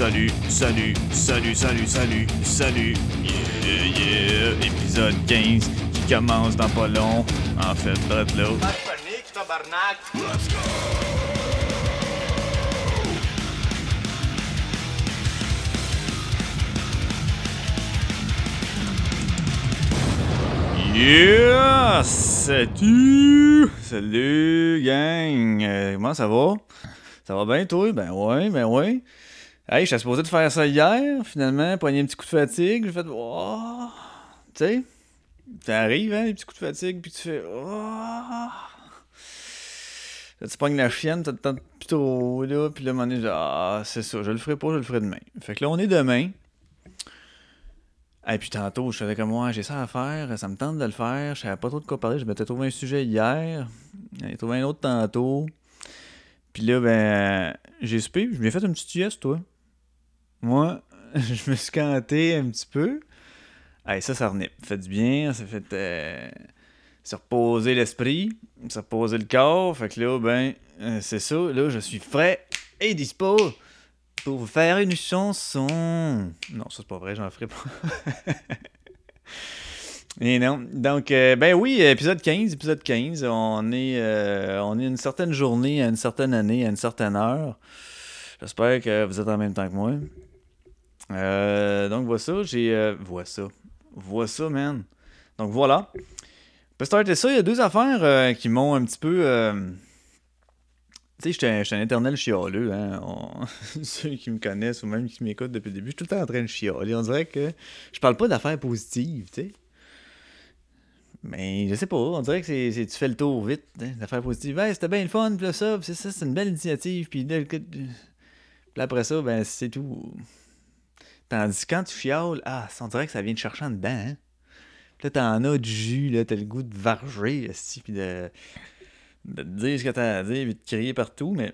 salut, salut, salut, salut, salut, salut. Yeah, yeah. Épisode 15 qui commence dans pas long. En fait, bref là. Panique, tabarnak! Yeah! Salut! Salut, gang! Euh, comment ça va? Ça va bien, toi? Ben ouais, ben ouais. Hey, j'étais supposé de faire ça hier, finalement, pogner un petit coup de fatigue. J'ai fait, oh! Tu sais, ça arrive, hein, les petits coups de fatigue, puis tu fais, oh! Tu pognes la chienne, temps plus trop, là, puis là, je dis, ah, c'est ça, je le ferai pas, je le ferai demain. Fait que là, on est demain. Et puis tantôt, je savais comme moi, j'ai ça à faire, ça me tente de le faire, je savais pas trop de quoi parler, je m'étais trouvé un sujet hier, j'ai trouvé un autre tantôt. Puis là, ben, j'ai soupé, je m'ai fait une petite sieste, toi. Moi, je me suis canté un petit peu. Hey, ça, ça. Ça fait du bien, ça fait euh, se reposer l'esprit, se reposer le corps. Fait que là, ben, euh, c'est ça. Là, je suis frais et dispo pour vous faire une chanson. Non, ça c'est pas vrai, j'en ferai pas. Et non. Donc, euh, ben oui, épisode 15, épisode 15. On est, euh, on est une certaine journée, à une certaine année, à une certaine heure. J'espère que vous êtes en même temps que moi. Euh, donc, voilà ça. J'ai. vois ça. Vois ça, man. Donc, voilà. Peut starter ça. Il y a deux affaires qui m'ont un petit peu. Tu sais, je suis un éternel chialeux, hein. Ceux qui me connaissent ou même qui m'écoutent depuis le début, je suis tout le temps en train de chialer. On dirait que je parle pas d'affaires positives, tu sais. Mais je sais pas, on dirait que c'est, tu fais le tour vite, hein, d'affaires positives. Hey, c'était bien le fun, puis ça, c'est ça, c'est une belle initiative, puis là, après ça, ben c'est tout. Tandis que quand tu chiales, ah, on dirait que ça vient de chercher en dedans, hein. Puis là, t'en as du jus, là, t'as le goût de varger, puis de de te dire ce que t'as à dire et de crier partout, mais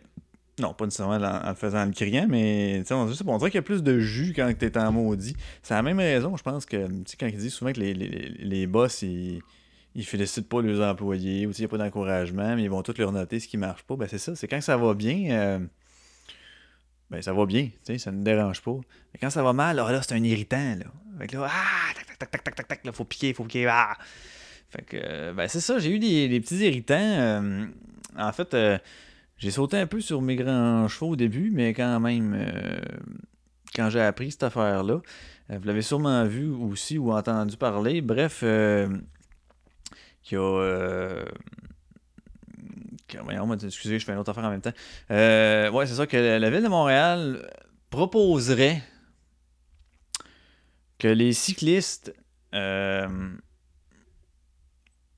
non, pas nécessairement en, faisant le criant, mais on, on dirait qu'il y a plus de jus quand t'es en maudit. C'est la même raison, je pense, que quand ils disent souvent que les, les, les boss, ils, ils félicitent pas leurs employés, ou il n'y a pas d'encouragement, mais ils vont tous leur noter ce qui marche pas. Ben c'est ça, c'est quand ça va bien, euh, ben ça va bien, ça ne dérange pas. Mais quand ça va mal, là, c'est un irritant. Là. Fait là, ah, tac, tac, tac, tac, tac, tac, là, faut piquer, faut piquer, ah! Fait que, euh, ben c'est ça, j'ai eu des, petits irritants. Euh, en fait, euh, j'ai sauté un peu sur mes grands chevaux au début, mais quand même, quand j'ai appris cette affaire-là, vous l'avez sûrement vu aussi ou entendu parler. Bref, qu'il y a. excusez, je fais une autre affaire en même temps. ouais, c'est ça que la ville de Montréal proposerait que les cyclistes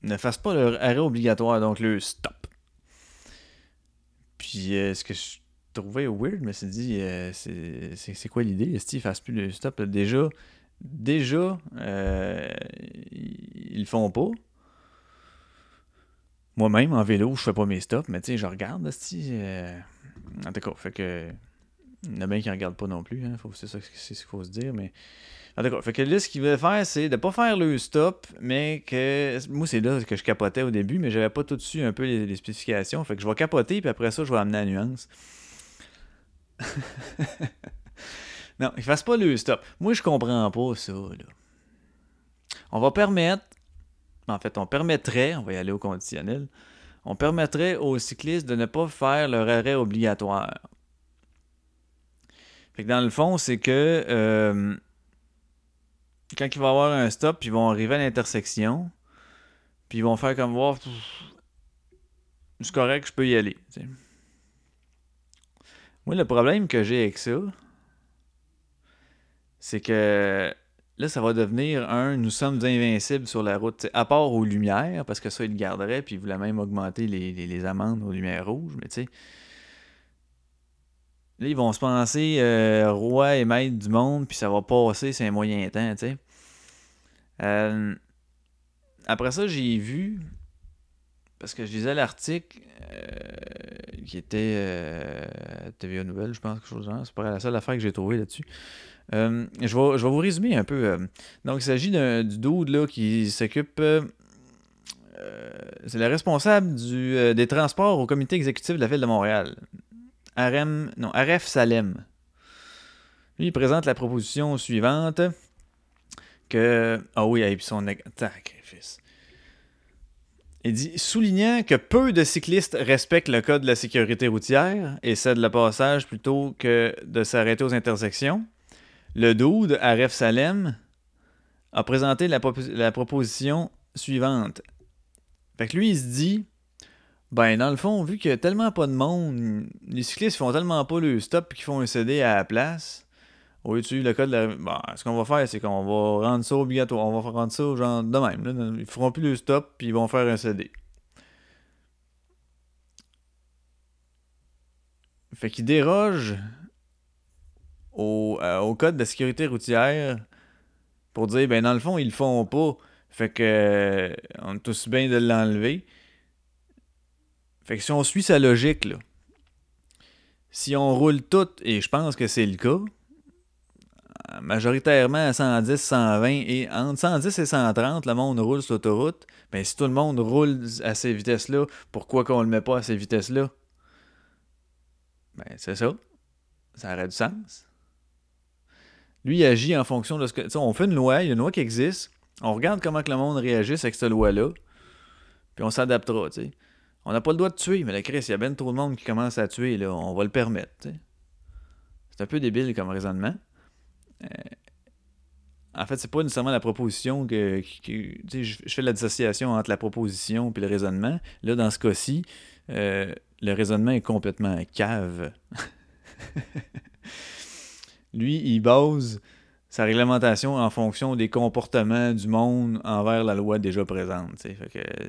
ne fassent pas leur arrêt obligatoire, donc le stop. Puis euh, ce que je trouvais weird, mais c'est dit, euh, c'est quoi l'idée? Steve ne fasse plus le stop? Déjà, déjà, euh, ils le font pas. Moi-même, en vélo, je fais pas mes stops, mais tu sais, je regarde, Steve. En tout cas, fait que. Il y en a bien qui ne regardent pas non plus, hein, c'est ça c'est ce qu'il faut se dire, mais en tout cas, fait que là, ce qu'il veut faire, c'est de pas faire le stop, mais que. Moi, c'est là que je capotais au début, mais j'avais pas tout dessus un peu les, spécifications. Fait que je vais capoter, puis après ça, je vais amener la nuance. non, il fasse pas le stop. Moi, je comprends pas ça, là. On va permettre. En fait, on permettrait, on va y aller au conditionnel, on permettrait aux cyclistes de ne pas faire leur arrêt obligatoire. Fait que dans le fond, c'est que. Euh, quand il va y avoir un stop, puis ils vont arriver à l'intersection, puis ils vont faire comme voir, c'est correct, je peux y aller. Moi, le problème que j'ai avec ça, c'est que là, ça va devenir un nous sommes invincibles sur la route, à part aux lumières, parce que ça, ils le garderaient, puis ils voulaient même augmenter les, les amendes aux lumières rouges, mais tu sais. Là, ils vont se penser euh, roi et maître du monde, puis ça va passer, c'est un moyen temps, tu sais. Euh, après ça, j'ai vu, parce que je lisais l'article euh, qui était euh, TVA Nouvelle, je pense, quelque chose. C'est pas la seule affaire que j'ai trouvée là-dessus. je, vais, je vais vous résumer un peu. Donc, il s'agit du dude là, qui s'occupe. c'est le responsable du, des transports au comité exécutif de la ville de Montréal. Non, RF Salem. Lui, il présente la proposition suivante que. Ah oui, et puis son sacrifice. Il dit soulignant que peu de cyclistes respectent le code de la sécurité routière et cèdent le passage plutôt que de s'arrêter aux intersections. Le Doud, Aref Salem, a présenté la, proposition suivante. Fait que lui, il se dit ben, dans le fond, vu qu'il y a tellement pas de monde, les cyclistes font tellement pas le stop qu'ils font un CD à la place. Au lieu de le code de la... Bon, ce qu'on va faire, c'est qu'on va rendre ça obligatoire. On va rendre ça genre de même. Là. Ils feront plus le stop, puis ils vont faire un CD. Fait qu'ils dérogent au, euh, au, code de sécurité routière pour dire, ben dans le fond, ils le font pas. Fait que euh, on est tous bien de l'enlever. Fait que si on suit sa logique, là, si on roule tout, et je pense que c'est le cas, majoritairement à 110, 120 et entre 110 et 130, le monde roule sur l'autoroute. Ben, si tout le monde roule à ces vitesses-là, pourquoi qu'on le met pas à ces vitesses-là? Ben, c'est ça. Ça aurait du sens. Lui, il agit en fonction de ce que. on fait une loi, il y a une loi qui existe. On regarde comment que le monde réagit avec cette loi-là. Puis on s'adaptera, tu sais. On n'a pas le droit de tuer, mais la Chris, il y a bien trop de monde qui commence à tuer, là. On va le permettre. C'est un peu débile comme raisonnement. Euh, en fait, c'est pas nécessairement la proposition que. je, fais la dissociation entre la proposition et le raisonnement. Là, dans ce cas-ci, euh, le raisonnement est complètement cave. Lui, il base sa réglementation en fonction des comportements du monde envers la loi déjà présente.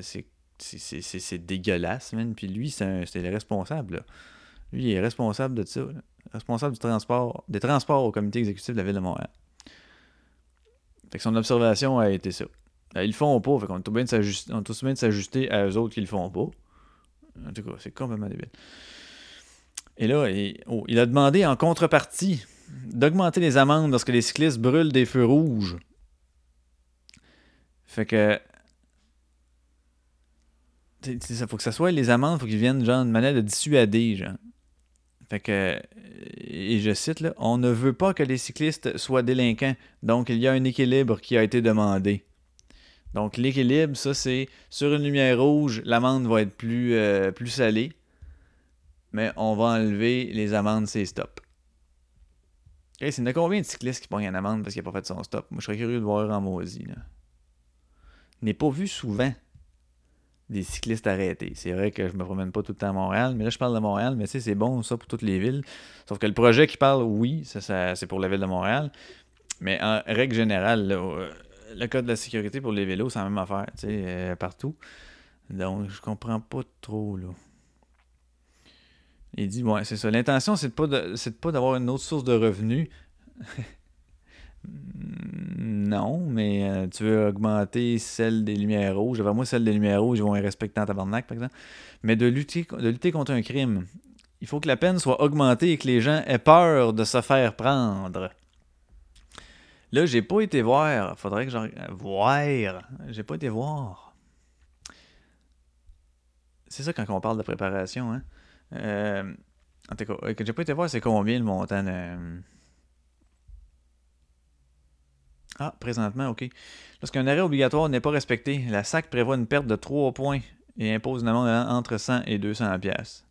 C'est dégueulasse. Puis lui, c'est le responsable. Lui, il est responsable de ça. Responsable du transport, des transports au comité exécutif de la ville de Montréal. Fait que son observation a été ça. Ben, ils le font pas, fait qu'on est tout bien de s'ajuster à eux autres qui le font pas. En tout cas, c'est complètement débile. Et là, il, oh, il a demandé en contrepartie d'augmenter les amendes lorsque les cyclistes brûlent des feux rouges. Fait que ça faut que ça soit les amendes, faut qu'ils viennent genre de manière de dissuader, genre. Fait que, et je cite là, on ne veut pas que les cyclistes soient délinquants, donc il y a un équilibre qui a été demandé. Donc l'équilibre, ça c'est sur une lumière rouge, l'amende va être plus, euh, plus salée, mais on va enlever les amendes, c'est stop. Et c'est combien de cyclistes qui prennent une amende parce qu'il n'a pas fait son stop? Moi je serais curieux de voir en maudit. N'est pas vu souvent des cyclistes arrêtés. C'est vrai que je me promène pas tout le temps à Montréal, mais là je parle de Montréal, mais tu sais, c'est bon ça pour toutes les villes. Sauf que le projet qui parle, oui, ça, c'est pour la ville de Montréal. Mais en règle générale, euh, le code de la sécurité pour les vélos, c'est la même affaire, tu sais, euh, partout. Donc je comprends pas trop là. Il dit, ouais, c'est ça. L'intention, c'est de pas pas d'avoir une autre source de revenus. Non, mais euh, tu veux augmenter celle des lumières rouges. Enfin, moi, celle des lumières rouges, ils vont être respecter en tabarnak, par exemple. Mais de lutter, contre un crime, il faut que la peine soit augmentée et que les gens aient peur de se faire prendre. Là, j'ai pas été voir. Faudrait que j'en. Voir. J'ai pas été voir. C'est ça quand on parle de préparation, hein. Euh, en tout cas, que j'ai pas été voir, c'est combien le montant de ah, présentement, OK. Lorsqu'un arrêt obligatoire n'est pas respecté, la SAC prévoit une perte de 3 points et impose une amende entre 100 et 200 pièces.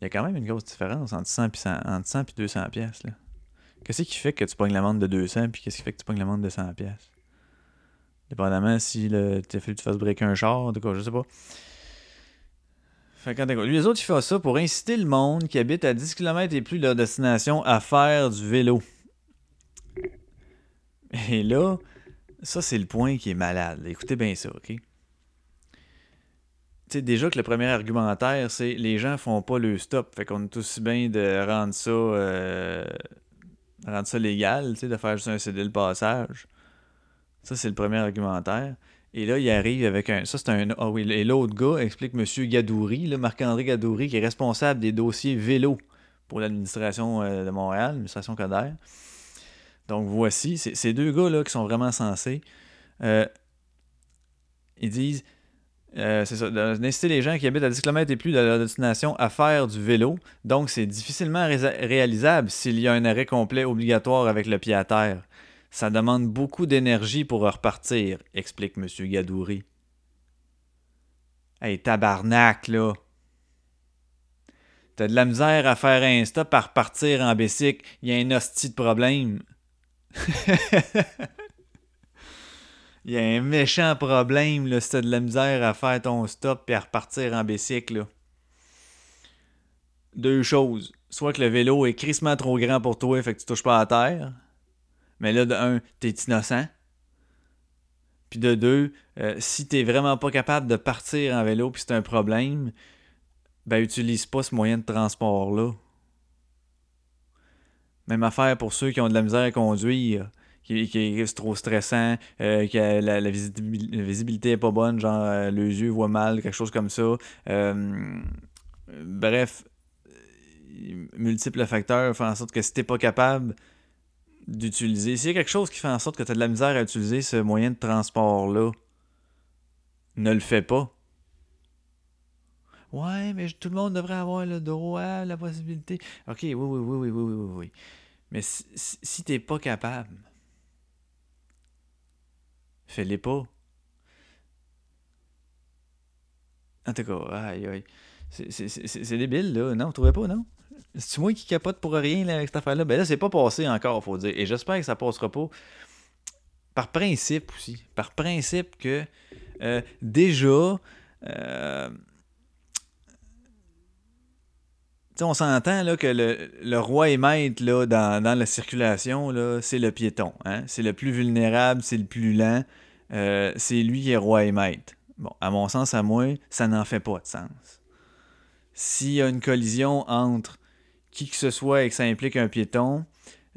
Il y a quand même une grosse différence entre 100 et, 200 pièces. Qu'est-ce qui fait que tu pognes l'amende de 200 puis qu'est-ce qui fait que tu pognes l'amende de 100 pièces Dépendamment si tu as fait que tu fasses breaker un char, en tout cas, je sais pas. Fait lui, les autres, ils font ça pour inciter le monde qui habite à 10 km et plus de leur destination à faire du vélo. Et là, ça, c'est le point qui est malade. Écoutez bien ça, OK? sais, déjà que le premier argumentaire, c'est les gens font pas le stop. Fait qu'on est aussi bien de rendre ça, euh, rendre ça légal, de faire juste un CD le passage. Ça, c'est le premier argumentaire. Et là, il arrive avec un. Ça, c'est un. Ah oui, et l'autre gars explique M. Gadouri, Marc-André Gadouri, qui est responsable des dossiers vélo pour l'administration euh, de Montréal, l'administration Coder. Donc voici, ces deux gars-là qui sont vraiment sensés, euh, ils disent Euh, c'est ça, d'inciter les gens qui habitent à 10 km et plus de la destination à faire du vélo. Donc, c'est difficilement réalisable s'il y a un arrêt complet obligatoire avec le pied à terre. Ça demande beaucoup d'énergie pour repartir, explique M. Gadouri. Hey, tabarnak, là! T'as de la misère à faire un stop à repartir en bicycle, il y a un hostie de problème. Il y a un méchant problème là, si t'as de la misère à faire ton stop et à repartir en bicycle. Deux choses. Soit que le vélo est crissement trop grand pour toi, fait que tu touches pas à terre. Mais là, de un, t'es innocent. Puis de deux, euh, si t'es vraiment pas capable de partir en vélo puis c'est un problème, ben utilise pas ce moyen de transport-là. Même affaire pour ceux qui ont de la misère à conduire qui, est trop stressant, euh, que la, visibilité, est pas bonne, genre euh, les yeux voient mal, quelque chose comme ça. Euh, bref, multiples facteurs font en sorte que si t'es pas capable d'utiliser, s'il y a quelque chose qui fait en sorte que tu as de la misère à utiliser ce moyen de transport-là, ne le fais pas. Ouais, mais tout le monde devrait avoir le droit, la possibilité. Ok, oui, oui, oui, oui, oui, oui, oui. Mais si, si t'es pas capable, Fais-les pas. En tout cas, aïe, aïe. C'est débile, là. Non, vous trouvez pas, non? C'est moi qui capote pour rien, là, avec cette affaire-là. Ben là, c'est pas passé encore, faut dire. Et j'espère que ça passera pas. Par principe aussi. Par principe que euh, déjà. Euh, on s'entend là, que le, roi et maître là, dans, la circulation, là, c'est le piéton. Hein? C'est le plus vulnérable, c'est le plus lent. Euh, c'est lui qui est roi et maître. Bon, à mon sens, à moi, ça n'en fait pas de sens. S'il y a une collision entre qui que ce soit et que ça implique un piéton,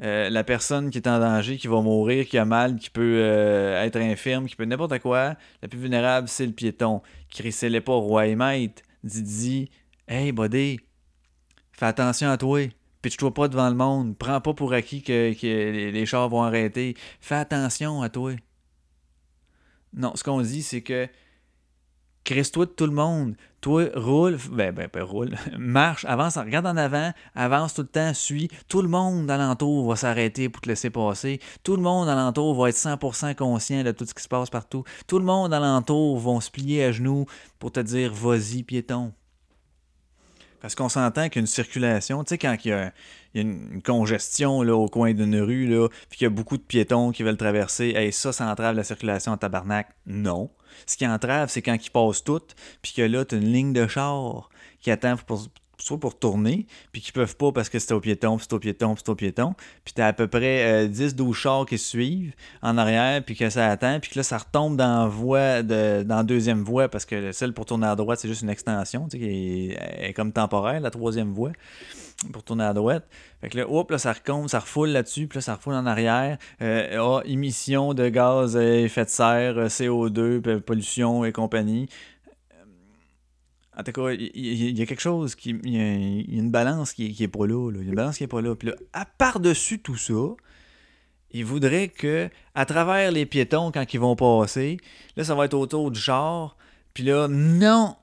euh, la personne qui est en danger, qui va mourir, qui a mal, qui peut euh, être infirme, qui peut n'importe quoi, la plus vulnérable, c'est le piéton. Qui pas roi et maître. Dit, hey, buddy, fais attention à toi. Pitch-toi pas devant le monde. Prends pas pour acquis que, les chars vont arrêter. Fais attention à toi. Non, ce qu'on dit, c'est que crisse-toi de tout le monde. Toi, roule, ben, ben, ben, roule, marche, avance, regarde en avant, avance tout le temps, suis. Tout le monde alentour va s'arrêter pour te laisser passer. Tout le monde alentour va être 100% conscient de tout ce qui se passe partout. Tout le monde alentour vont se plier à genoux pour te dire vas-y, piéton. Parce qu'on s'entend qu'une circulation, tu sais, quand il y a, une congestion là, au coin d'une rue, là, puis qu'il y a beaucoup de piétons qui veulent traverser, et ça, ça entrave la circulation en tabarnak. Non. Ce qui entrave, c'est quand ils passent toutes, puis que là, tu as une ligne de char qui attend pour, soit pour tourner, puis qui peuvent pas parce que c'est au piéton, puis c'est au piéton, puis c'est au piéton. Puis t'as à peu près 10-12 euh, chars qui suivent en arrière, puis que ça attend, puis que là, ça retombe dans voie de, deuxième voie, parce que celle pour tourner à droite, c'est juste une extension, tu sais, qui est, comme temporaire, la troisième voie pour tourner à droite. Fait que là, hop, là, ça recompte, ça refoule là-dessus, puis là, ça refoule en arrière. Ah, émission de gaz à effet de serre, euh, CO2, pollution et compagnie. En tout cas, il y, a quelque chose qui. Il y, a une balance qui, qui est pas là, Il y a une balance qui est pas là. Puis là, à part-dessus tout ça, il voudrait que, à travers les piétons, quand ils vont passer, là, ça va être autour du char. Puis là, non!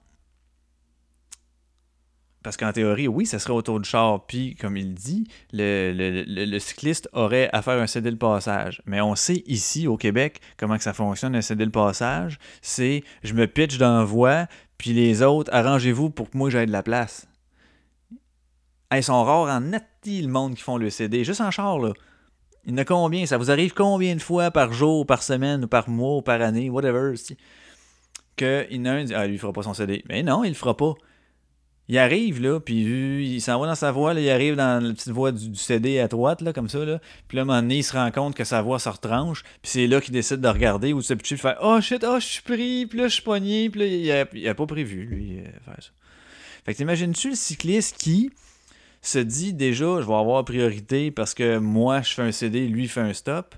Parce qu'en théorie, oui, ça serait autour du char. Puis, comme il dit, le, le, cycliste aurait à faire un cédé le passage. Mais on sait ici, au Québec, comment que ça fonctionne, un cédé le passage. C'est je me pitch dans la voie, puis les autres, arrangez-vous pour que moi j'aie de la place. Ils sont rares en nati le monde qui font le CD, juste en char là. Il y en a combien? Ça vous arrive combien de fois par jour, par semaine, par mois, par année, whatever, que il y en a un dit Ah, lui, il fera pas son CD. Mais non, il le fera pas il arrive, là, puis il s'en va dans sa voie, là, il arrive dans la petite voie du, CD à droite, là, comme ça, là. Puis là, un moment donné, il se rend compte que sa voix se retranche, puis c'est là qu'il décide de regarder ou de pitcher, de faire « Oh shit, oh, je suis pris, puis là, je suis pogné, puis là, il a, a, pas prévu, lui, euh, faire ça. » Fait que t'imagines-tu le cycliste qui se dit déjà « Je vais avoir priorité parce que moi, je fais un CD, lui, fait un stop. »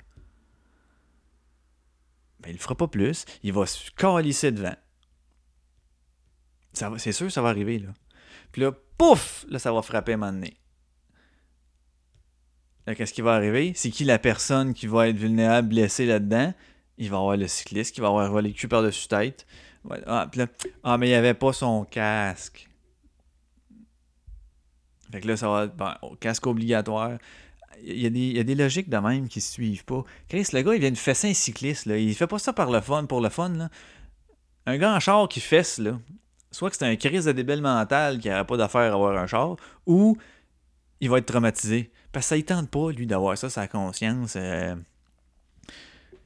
Ben, il le fera pas plus, il va se calisser devant. C'est sûr, ça va arriver, là. Puis là, pouf, là, ça va frapper un moment donné. Là, qu'est-ce qui va arriver? C'est qui la personne qui va être vulnérable, blessée là-dedans? Il va avoir le cycliste qui va avoir le cul par-dessus tête, ah, ah, mais il avait pas son casque. Fait que là, ça va. Bon, casque obligatoire. Il y, a des, il y, a des, logiques de même qui se suivent pas. Chris, le gars, il vient de fesser un cycliste. Là. Il fait pas ça par le fun, pour le fun. Là. Un gars en char qui fesse, là, soit que c'est un crise de débile mental qui n'aurait pas d'affaire à avoir un char, ou il va être traumatisé. Parce que ça ne tente pas, lui, d'avoir ça, sa conscience. Euh,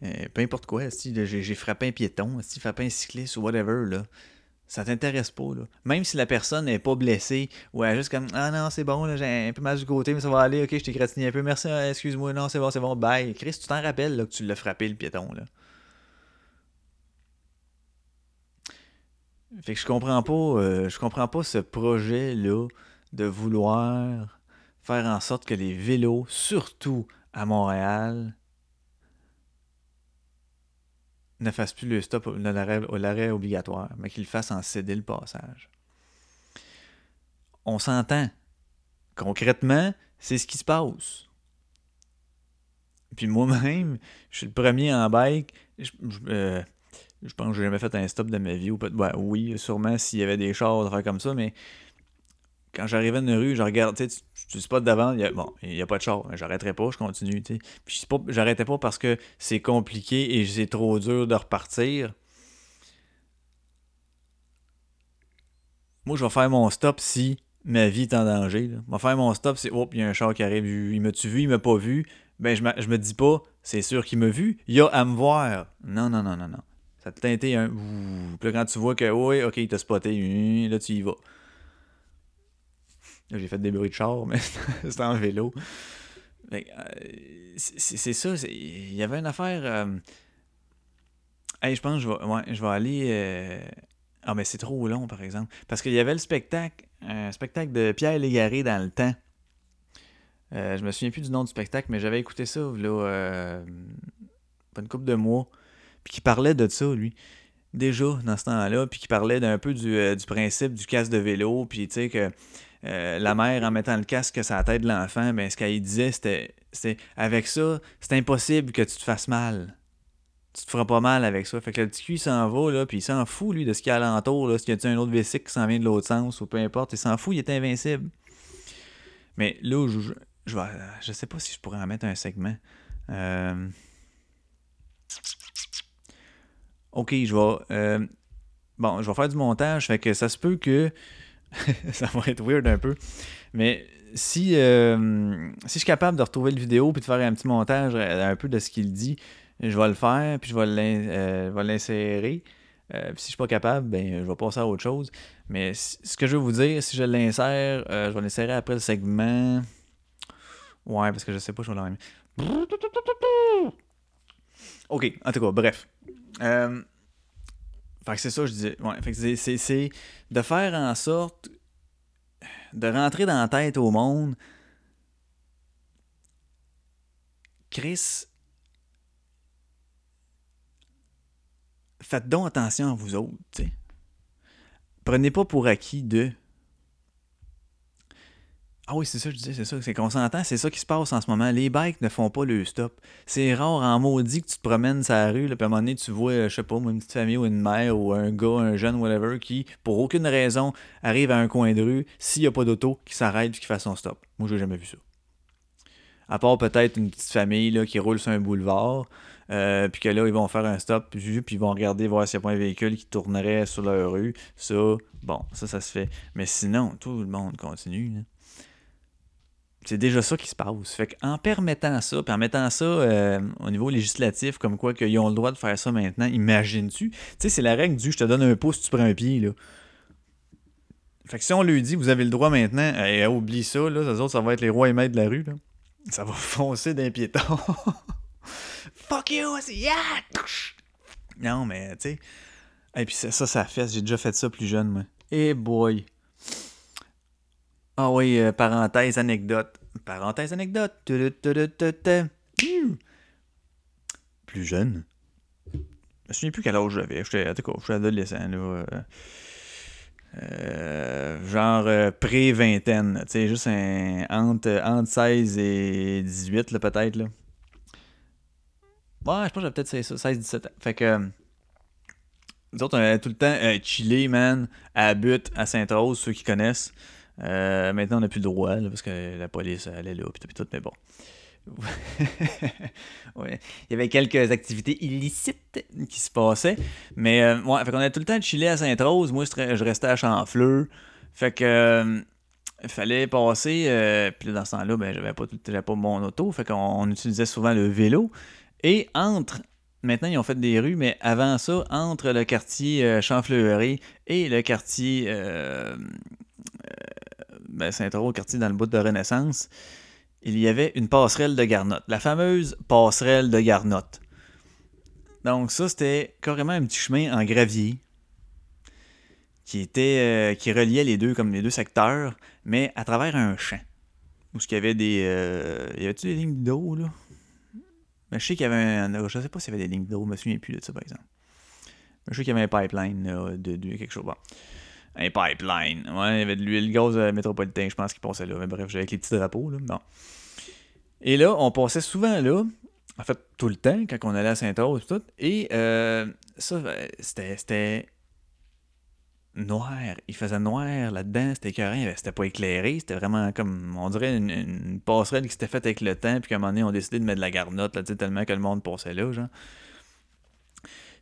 euh, peu importe quoi, si j'ai frappé un piéton, si frappé un cycliste ou whatever, là, ça t'intéresse pas. Là. Même si la personne n'est pas blessée, ou elle est juste comme Ah non, c'est bon, j'ai un peu mal du côté, mais ça va aller, ok, je t'ai gratiné un peu, merci, hein, excuse-moi, non, c'est bon, c'est bon, bye. Chris, tu t'en rappelles que tu l'as frappé le piéton. Là. Fait que je comprends pas, euh, je comprends pas ce projet-là de vouloir faire en sorte que les vélos, surtout à Montréal, ne fassent plus le stop l'arrêt obligatoire, mais qu'ils fassent en céder le passage. On s'entend. Concrètement, c'est ce qui se passe. Puis moi-même, je suis le premier en bike. Euh, pense que j'ai jamais fait un stop de ma vie. Ou oui, sûrement s'il y avait des chars, faire comme ça, mais quand j'arrivais dans une rue, je regarde, tu sais, tu spots d'avant, il y bon, il n'y a pas de char, j'arrêterai pas, je continue, tu sais. Puis j'arrêtais pas parce que c'est compliqué et c'est trop dur de repartir. Moi, je vais faire mon stop si ma vie est en danger. Je vais faire mon stop si, oh, il y a un char qui arrive, il m'a-tu vu, il m'a pas vu? Ben, je, je me dis pas, c'est sûr qu'il m'a vu, il y a à me voir. Non, non, non, non, non. Ça te teinté un. Puis là, quand tu vois que, oui, ok, il t'a spoté, là, tu y vas. J'ai fait des bruits de char, mais c'était en vélo. Euh, c'est ça. Il y avait une affaire. Euh, je pense que je vais, ouais, je vais aller. Euh, ah, mais c'est trop long, par exemple. Parce qu'il y avait le spectacle, un spectacle de Pierre Légaré dans le temps. je me souviens plus du nom du spectacle, mais j'avais écouté ça, là, pas une couple de mois. Puis qui parlait de ça, lui. Déjà, dans ce temps-là. Puis qui parlait d'un peu du, du, principe du casque de vélo. Puis, tu sais, que euh, la mère, en mettant le casque sur la tête de l'enfant, ben, ce qu'elle disait, c'était, avec ça, c'est impossible que tu te fasses mal. Tu te feras pas mal avec ça. Fait que le petit cul, il s'en va, là, puis il s'en fout, lui, de ce qu'il y a alentour, là, s'il y a un autre véhicule qui s'en vient de l'autre sens, ou peu importe, il s'en fout, il est invincible. Mais là, je, je, je sais pas si je pourrais en mettre un segment. Euh, ok, je vais. Euh, bon, je vais faire du montage, fait que ça se peut que ça va être weird un peu. Mais si, euh, si je suis capable de retrouver le vidéo puis de faire un petit montage euh, un peu de ce qu'il dit, je vais le faire puis je vais euh, l'insérer. si je suis pas capable, ben je vais passer à autre chose. Mais ce que je veux vous dire, si je l'insère, je vais l'insérer après le segment. Ouais, parce que je sais pas, je vais l'enlever. Ok, en tout cas, bref. Fait que c'est ça, je disais. Ouais, fait que c'est de faire en sorte de rentrer dans la tête au monde. Chris, faites donc attention à vous autres. Prenez pas pour acquis de ah oui, c'est ça, je disais, c'est ça. C'est qu'on s'entend, c'est ça qui se passe en ce moment. Les bikes ne font pas le stop. C'est rare en maudit que tu te promènes sur la rue, là, puis à un moment donné, tu vois, je sais pas, une petite famille ou une mère ou un gars, un jeune, whatever, qui, pour aucune raison, arrive à un coin de rue, s'il n'y a pas d'auto, qui s'arrête qui fait son stop. Moi, j'ai jamais vu ça. À part peut-être une petite famille là, qui roule sur un boulevard, euh, puis que là, ils vont faire un stop, puis, ils vont regarder voir s'il n'y a pas un véhicule qui tournerait sur leur rue. Ça, bon, ça, ça se fait. Mais sinon, tout le monde continue. Là. C'est déjà ça qui se passe. Fait en permettant ça, puis en ça euh, au niveau législatif, comme quoi qu'ils ont le droit de faire ça maintenant, imagines-tu? Tu sais, c'est la règle du je te donne un pouce, tu prends un pied, là. Fait que si on lui dit, vous avez le droit maintenant, oublie ça, là, ça, ça va être les rois et maîtres de la rue, là. Ça va foncer d'un piéton. Fuck you, yeah! Non, mais, tu sais. Et puis ça, ça, ça fait, j'ai déjà fait ça plus jeune, moi. Eh boy! Ah oui, euh, parenthèse, anecdote. Parenthèse, anecdote. Plus jeune. Je me souviens plus quel âge j'avais. J'étais, suis adolescent, là. Euh, euh, genre pré-vingtaine, tu sais, juste entre, entre 16 et 18, là, peut-être, là. Ouais, je pense que j'avais peut-être 16-17 ans. Fait que nous autres, on allait tout le temps euh, chiller, man, à Butte, à Sainte-Rose, ceux qui connaissent. Euh, maintenant, on n'a plus le droit, parce que la police allait là, puis tout, mais bon. ouais. Il y avait quelques activités illicites qui se passaient. Mais euh, ouais, fait qu'on tout le temps chiller à Sainte-Rose. Moi, je restais à Chanfleur. Fait que euh, fallait passer. euh, puis dans ce temps-là, ben, j'avais pas, mon auto. Fait qu'on on utilisait souvent le vélo. Et entre. Maintenant, ils ont fait des rues, mais avant ça, entre le quartier euh, et le quartier euh, euh, ben, Saint-Roch, le quartier dans le bout de Renaissance, il y avait une passerelle de garnotte. La fameuse passerelle de garnotte. Donc ça, c'était carrément un petit chemin en gravier qui était euh, qui reliait les deux comme les deux secteurs, mais à travers un champ. Où il y avait des. Euh, y avait-tu des lignes d'eau là? Je sais qu'il y avait un. Je sais pas s'il y avait des lignes d'eau, je me souviens plus de ça par exemple. Je sais qu'il y avait un pipeline là, de, de quelque chose. Bon. Un pipeline. Ouais, il y avait de l'huile gaz euh, métropolitain, je pense, qui passait là. Mais bref, j'avais les petits drapeaux, là. Bon. Et là, on passait souvent là, en fait, tout le temps, quand on allait à Saint-Rose et tout. Et euh, ça, euh, c'était, noir. Il faisait noir là-dedans, c'était écœurant, c'était pas éclairé, c'était vraiment comme, on dirait, une, passerelle qui s'était faite avec le temps, puis qu'à un moment donné, on a décidé de mettre de la garnotte, là, tellement que le monde passait là, genre.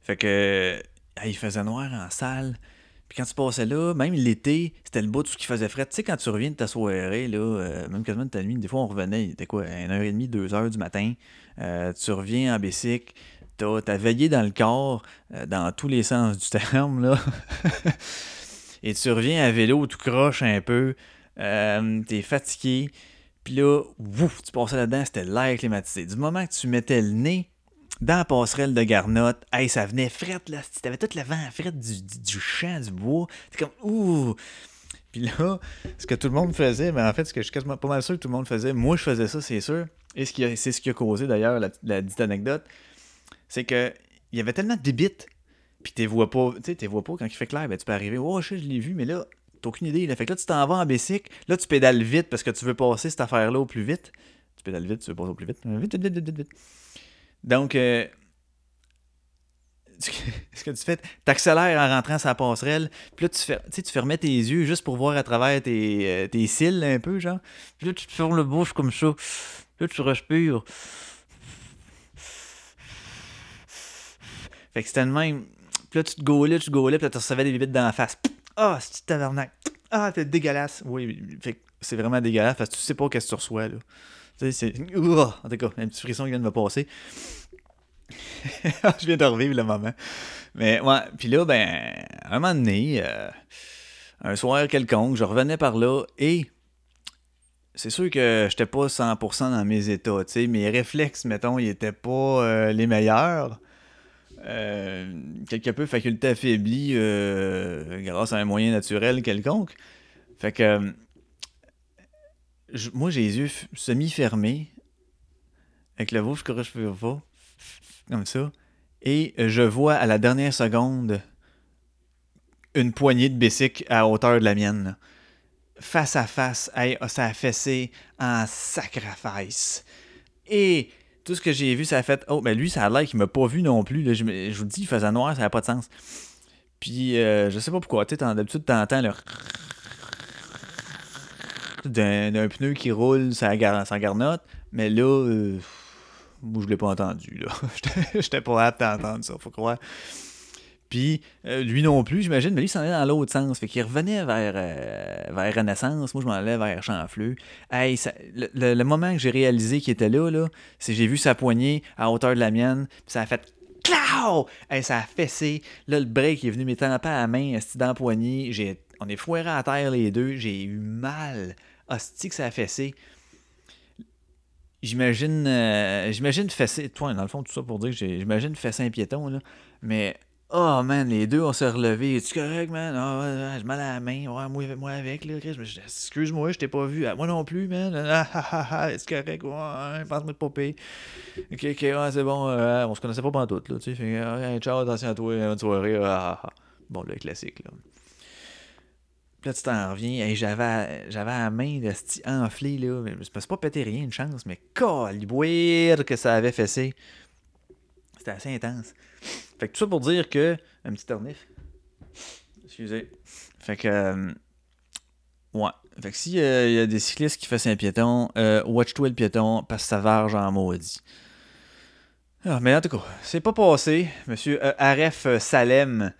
Fait que, il faisait noir en salle. Quand tu passais là, même l'été, c'était le bout de ce qui faisait frais. Tu sais, quand tu reviens de ta soirée, là, euh, même quasiment de ta nuit, des fois on revenait, il était quoi, 1h30, 2h du matin. Euh, tu reviens en Bessic, t'as t'as veillé dans le corps, euh, dans tous les sens du terme, là. Et tu reviens à vélo, tu croches un peu, euh, t'es fatigué. Puis là, ouf, tu passais là-dedans, c'était l'air climatisé. Du moment que tu mettais le nez dans la passerelle de Garnotte, hey, ça venait frette, là. T'avais tout le vent frette du, du, du champ, du bois. T'es comme, ouh! Puis là, ce que tout le monde faisait, mais en fait, ce que je suis pas mal sûr que tout le monde faisait, moi je faisais ça, c'est sûr. Et c'est ce qui a causé d'ailleurs la, la dite anecdote, c'est que il y avait tellement de débites, puis t'es vois pas, tu sais, t'es vois pas quand il fait clair, ben tu peux arriver, oh, je je l'ai vu, mais là, t'as aucune idée. Là. Fait que là, tu t'en vas en bicycle, là, tu pédales vite parce que tu veux passer cette affaire-là au plus vite. Tu pédales vite, tu veux passer au plus. Vite, vite, vite, vite, vite, vite. Donc, euh, ce que tu fais, t'accélères en rentrant la passerelle, puis là, tu, fer- tu fermais tes yeux juste pour voir à travers tes, euh, tes cils un peu, genre. Puis là, tu te fermes le bouche comme ça. Là, tu respires. Fait que c'était le même. Puis là, tu te gaulais, tu te gaulais, puis là, tu recevais des bibites dans la face. Ah, c'est tabarnak? Ah, t'es dégueulasse. Oui, fait que c'est vraiment dégueulasse parce que tu sais pas qu'est-ce que tu reçois, là. Tu sais, c'est. En tout cas, un petit frisson qui vient de me passer. je viens de revivre le moment. Mais ouais, puis là, ben, un moment donné, euh, un soir quelconque, je revenais par là et c'est sûr que j'étais pas 100% dans mes états, tu sais, mes réflexes, mettons, ils étaient pas euh, les meilleurs. Euh, quelque peu faculté affaiblie euh, grâce à un moyen naturel quelconque. Fait que moi j'ai les yeux semi-fermés avec le rouge que je peux pas comme ça et euh, je vois à la dernière seconde une poignée de bicycles à hauteur de la mienne. Face à face, hey, ah, ça a fessé en sacrifice. Et tout ce que j'ai vu, ça a fait Oh, ben lui, ça a l'air qu'il m'a pas vu non plus. Je, vous dis, il faisait noir, ça n'a pas de sens. Puis, euh, je sais pas pourquoi. Tu sais, d'habitude, t'entends le d'un pneu qui roule sa, gar sa garnotte. Mais là, euh, moi, je l'ai pas entendu. là. J'étais- pas apte à entendre ça, faut croire. Puis, euh, lui non plus, j'imagine, mais lui, s'en allait dans l'autre sens. Fait qu'il revenait vers, euh, vers Renaissance. Moi, je m'en allais vers Chanfleux. Hey, le, moment que j'ai réalisé qu'il était là, là c'est j'ai vu sa poignée à hauteur de la mienne. Puis ça a fait Clau! Hey, ça a fessé. Là, le break est venu m'étamper à la main, esti dans la poignée. On est foirés à terre les deux. J'ai eu mal. Hostie que ça a fessé? J'imagine, euh, j'imagine fesser. Toi, dans le fond, tout ça pour dire que j'imagine fesser un piéton, là. Mais, oh man, les deux, on s'est relevés. Es-tu correct, man? Ah, ouais, j'ai mal à la main. Ouais, moi, moi avec, là. Excuse-moi, je t'ai pas vu. Ah, Moi non plus, man. Ah, ah, ah, ah, est-ce correct? Ouais, pense-moi de pas payer. Ok, ok, ouais, c'est bon. euh, on se connaissait pas pendant tout, là. Tu sais, fait ah, ciao, attention à toi, bonne soirée. ah, ah, ah. Bon, le classique, là. Là, tu t'en reviens. J'avais, j'avais la main de sti enflée, là. C'est pas pété rien, une chance, mais caliboire que ça avait fessé. C'était assez intense. Fait que tout ça pour dire que. Un petit tornif. Excusez. Fait que. euh, ouais. Fait que s'il y a des cyclistes qui font un piéton, euh, watch-toi le piéton parce que ça varge en maudit. Ah, mais en tout cas, c'est pas passé. Monsieur euh, Aref Salem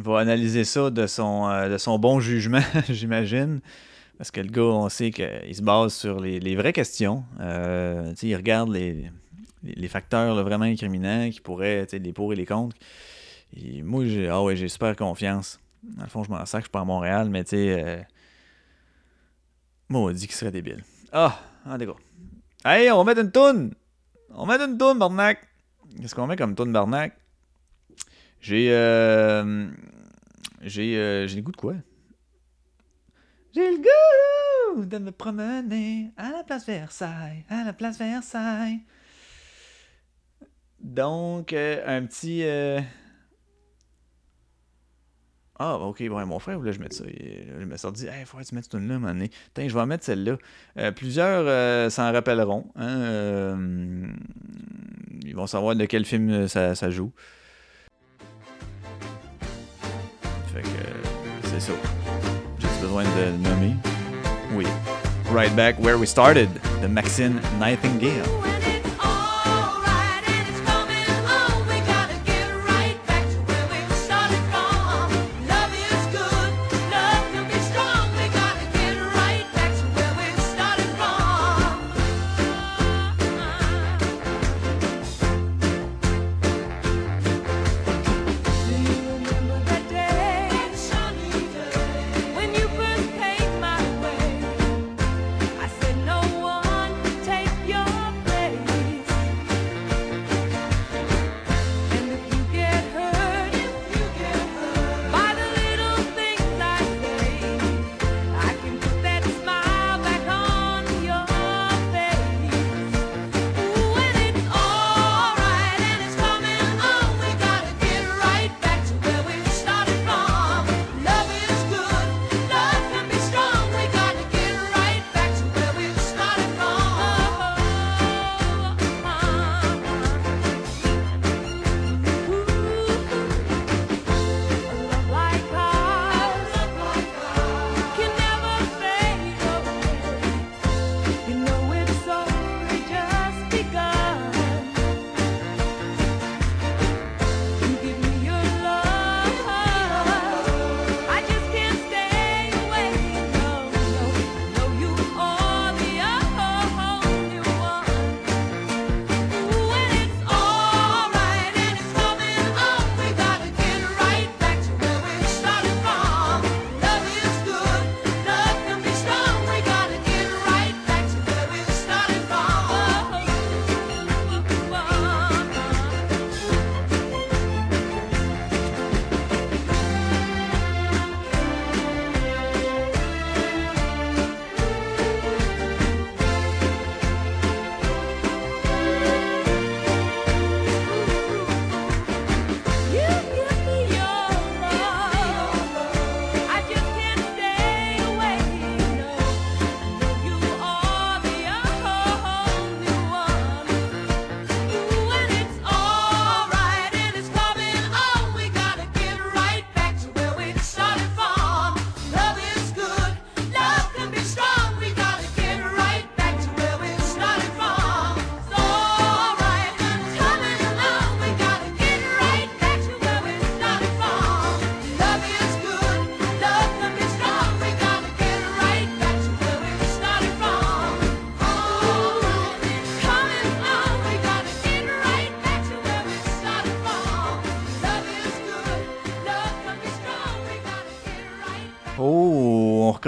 va analyser ça de son, euh, de son bon jugement, j'imagine. Parce que le gars, on sait qu'il se base sur les, les vraies questions. Euh, il regarde les, les, facteurs vraiment incriminants qui pourraient, les pour et les contre. Moi, j'ai ah ouais, j'ai super confiance. Dans le fond, je m'en sers que je pas à Montréal, mais tu sais, euh, moi, on dit qu'il serait débile. Ah, cas. Hey, on va mettre une toune! On va mettre une toune, Barnac! Qu'est-ce qu'on met comme toune, Barnac? J'ai. Euh, j'ai. euh, j'ai le goût de quoi? J'ai le goût de me promener à la place Versailles, à la place Versailles. Donc, euh, un petit. euh, Ah, ok, ouais, mon frère voulait que je mette ça. Il, il m'a sorti, hey, faut que tu mettes cette tune-là, à un moment donné. Tiens, je vais en mettre celle-là. Plusieurs s'en rappelleront. hein, ils vont savoir de quel film ça, ça joue. Fait que euh, c'est ça. J'ai besoin de nommer. Oui. Right back where we started, de Maxine Nightingale.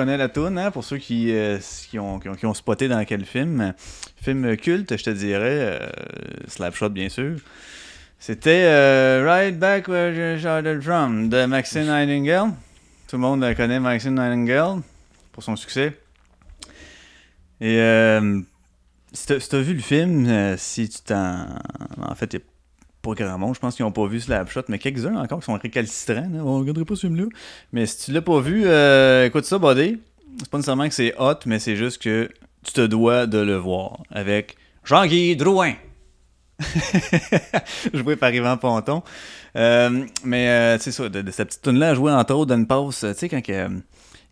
On reconnaît la toune, hein, pour ceux qui, euh, qui, ont, qui, ont, qui ont spoté dans quel film. Film culte, je te dirais. euh, Slapshot, bien sûr. C'était euh, Right Back Where You Started From de Maxine Nightingale. Tout le monde connaît, Maxine Nightingale, pour son succès. Et euh, si si t'as vu le film, euh, si tu t'en. En fait, il pas grand monde, je pense qu'ils n'ont pas vu Slapshot, mais quelques-uns encore qui sont récalcitrants. là. On regarderait pas ce film-là. Mais si tu l'as pas vu, euh, écoute ça, buddy. C'est pas nécessairement que c'est hot, mais c'est juste que tu te dois de le voir avec Jean-Guy Drouin. joué par Yvan Ponton. Euh, mais euh, c'est ça, de, cette petite tune-là, elle jouait entre autres d'une pause, tu sais, quand que, euh,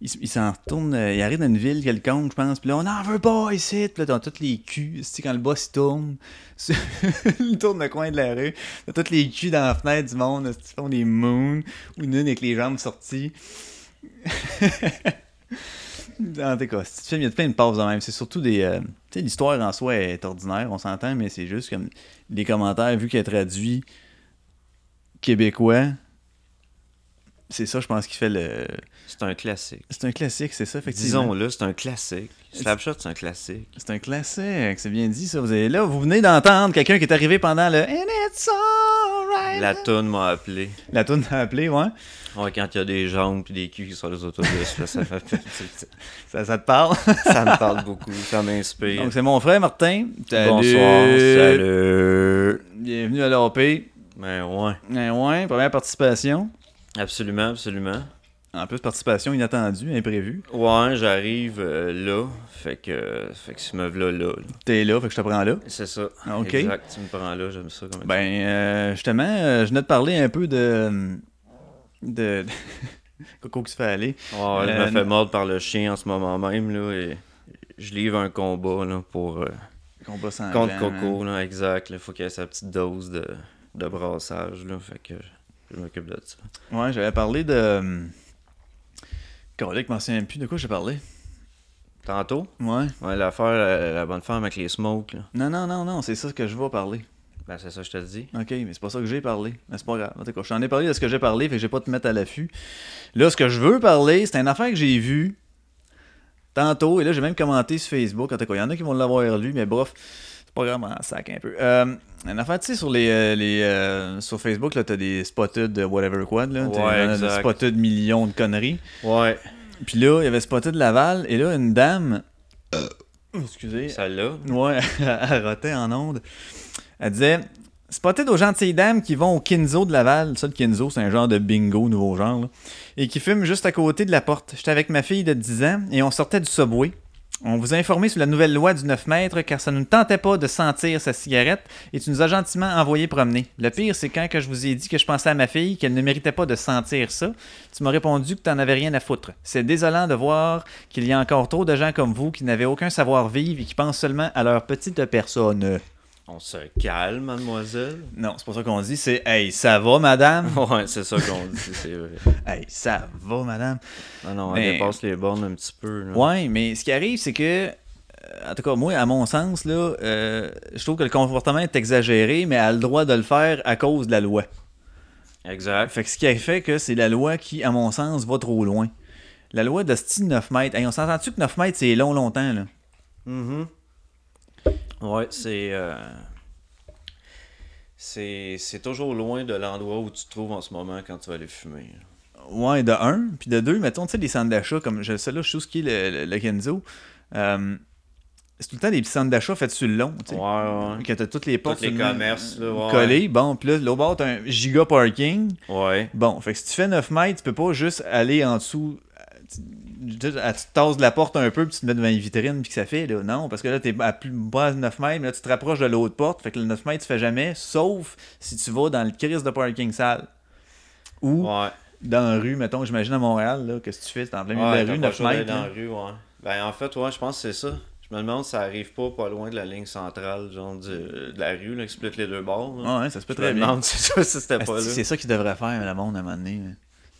il, s'en retourne, euh, il arrive dans une ville quelconque, je pense, puis là, on en veut pas ici, puis là, dans tous les culs, tu quand le boss il tourne, il tourne le coin de la rue, t'as tous les culs dans la fenêtre du monde, ils font des moons, ou une avec les jambes sorties. En tout cas, il y a plein de pauses de même. C'est surtout des. euh, tu sais, l'histoire en soi est ordinaire, on s'entend, mais c'est juste comme les commentaires, vu est traduit québécois. C'est ça, je pense, qui fait le. C'est un classique. C'est un classique, c'est ça, effectivement. Disons-le, c'est un classique. Slapshot, c'est un classique. C'est un classique, c'est bien dit, ça. Vous avez, là, vous venez d'entendre quelqu'un qui est arrivé pendant le And it's alright. La toune m'a appelé. La toune a appelé, ouais. Ouais, quand il y a des jambes puis des culs qui sont les autobus, là, ça, fait- Ça, ça te parle? ça me parle beaucoup, ça m'inspire. Donc, c'est mon frère Martin. Salut. Bonsoir, salut. Bienvenue à l'OP. Ben ouais, Ouais, ouais, première participation. absolument, absolument. En plus, participation inattendue, imprévue. Ouais, j'arrive euh, là, fait que, fait que tu me v'là là. là. T'es là, fait que je te prends là. C'est ça. Ok. Exact, tu me prends là, j'aime ça comme Ben, euh, justement, euh, je venais de parler un peu de. de. Coco qui se fait aller. Ouais, je Euh, me fais mordre par le chien en ce moment même, là, et je livre un combat, là, pour... euh, Combat sans contre Coco, là, exact. Il faut qu'il y ait sa petite dose de, de brassage, là, fait que je m'occupe de ça. Ouais, j'avais parlé de. Je m'en souviens plus de quoi j'ai parlé. Tantôt? Ouais. Ouais, l'affaire, la, la bonne femme avec les smokes, là. Non, non, non, non, c'est ça que je vais parler. Ben, c'est ça que je te dis. Ok, mais c'est pas ça que j'ai parlé. Mais c'est pas grave. En tout cas, je t'en ai parlé de ce que j'ai parlé, fait que j'ai pas te mettre à l'affût. Là, ce que je veux parler, c'est une affaire que j'ai vue tantôt, et là, j'ai même commenté sur Facebook. En tout cas, il y en a qui vont l'avoir lu, mais bref, c'est pas vraiment un sac un peu. Euh, une affaire, tu sais, sur les, euh, les euh, sur Facebook, t'as des spotted de whatever quad, là. Ouais, T'as des spotted millions de conneries. Ouais, Puis là, il y avait spotted Laval, et là, une dame. Excusez. celle-là. Ouais, elle rotait en onde. Elle disait Spotted aux gentilles dames qui vont au Kinzo de Laval. Ça, le Kinzo, c'est un genre de bingo, nouveau genre. là. Et qui fument juste à côté de la porte. J'étais avec ma fille de 10 ans et on sortait du subway. On vous a informé sur la nouvelle loi du 9 mètres car ça ne nous tentait pas de sentir sa cigarette et tu nous as gentiment envoyé promener. Le pire, c'est quand que je vous ai dit que je pensais à ma fille qu'elle ne méritait pas de sentir ça, tu m'as répondu que t'en avais rien à foutre. C'est désolant de voir qu'il y a encore trop de gens comme vous qui n'avaient aucun savoir-vivre et qui pensent seulement à leur petite personne. On se calme, mademoiselle? Non, c'est pas ça qu'on dit, c'est Hey, ça va, madame? Ouais, c'est ça qu'on dit, c'est vrai. hey, ça va, madame? Non, non, on Mais- dépasse les bornes un petit peu. là. Ouais, mais ce qui arrive, c'est que, euh, en tout cas, moi, à mon sens, là, euh, je trouve que le comportement est exagéré, mais elle a le droit de le faire à cause de la loi. Exact. Fait que ce qui a fait que c'est la loi qui, à mon sens, va trop loin. La loi de style 9 mètres. Hey, on s'entend-tu que 9 mètres, c'est long, longtemps, là? Mhm. Ouais, c'est. euh, C'est c'est toujours loin de l'endroit où tu te trouves en ce moment quand tu vas aller fumer. Ouais, de un. Puis de deux, mettons, tu sais, des centres d'achat, comme je, celle-là, je sais qui est le, le, le Kenzo. Euh, c'est tout le temps des petits centres d'achat faits sur le long, tu sais. Ouais, ouais. Que t'as toutes les portes Tous les commerces, là, ouais. collées. Bon, puis là, l'autre bord, t'as un giga parking. Ouais. Bon, fait que si tu fais 9 mètres, tu peux pas juste aller en dessous. Tu, tasses de la porte un peu, puis tu te mets devant une vitrine, puis que ça fait, là. Non, parce que là, t'es à plus bas de 9 mètres, mais là, tu te rapproches de l'autre porte. Fait que le 9 mètres, tu fais jamais, sauf si tu vas dans le crise de parking sale. Ou Ouais. dans la rue, mettons, j'imagine à Montréal, là, qu'est-ce que tu fais? T'es en plein milieu Ouais, de la rue, pas le 9 choix d'aller mètres. dans là. la rue, ouais. Ben, en fait, ouais, je pense que c'est ça. Je me demande si ça arrive pas pas loin de la ligne centrale, genre du- de la rue, là, qui split les deux bords. là. Ah ouais, ça se peut Je me très bien. si ça, si c'était pas là. C'est ça qu'ils devraient faire, le monde, à un moment donné.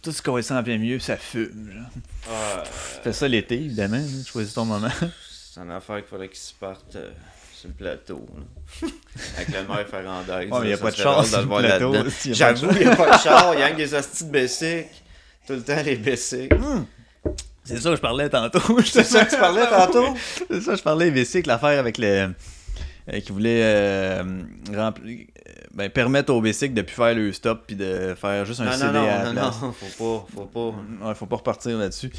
Tout ce qu'on sent en plein milieu, ça fume. Genre. Ah, Fais ça l'été, évidemment. Tu choisis ton moment. c'est une affaire qu'il faudrait qu'ils se partent euh, sur le plateau. là. Avec le maire Ferrandaise. Ouais, mais y a pas de sur de le plateau, J'avoue, il n'y a pas de char, il y a que des hosties de Bessic. Tout le temps, les Bessic. C'est ça que je parlais tantôt. C'est ça que tu parlais tantôt? C'est ça que je parlais, Vessic, l'affaire avec le. euh, qui voulait euh, rempli- euh, ben, permettre au Bessic de plus faire le stop puis de faire juste un Non, CD non, non, à la non, place. non, faut pas, faut pas. Ouais, faut pas repartir là-dessus.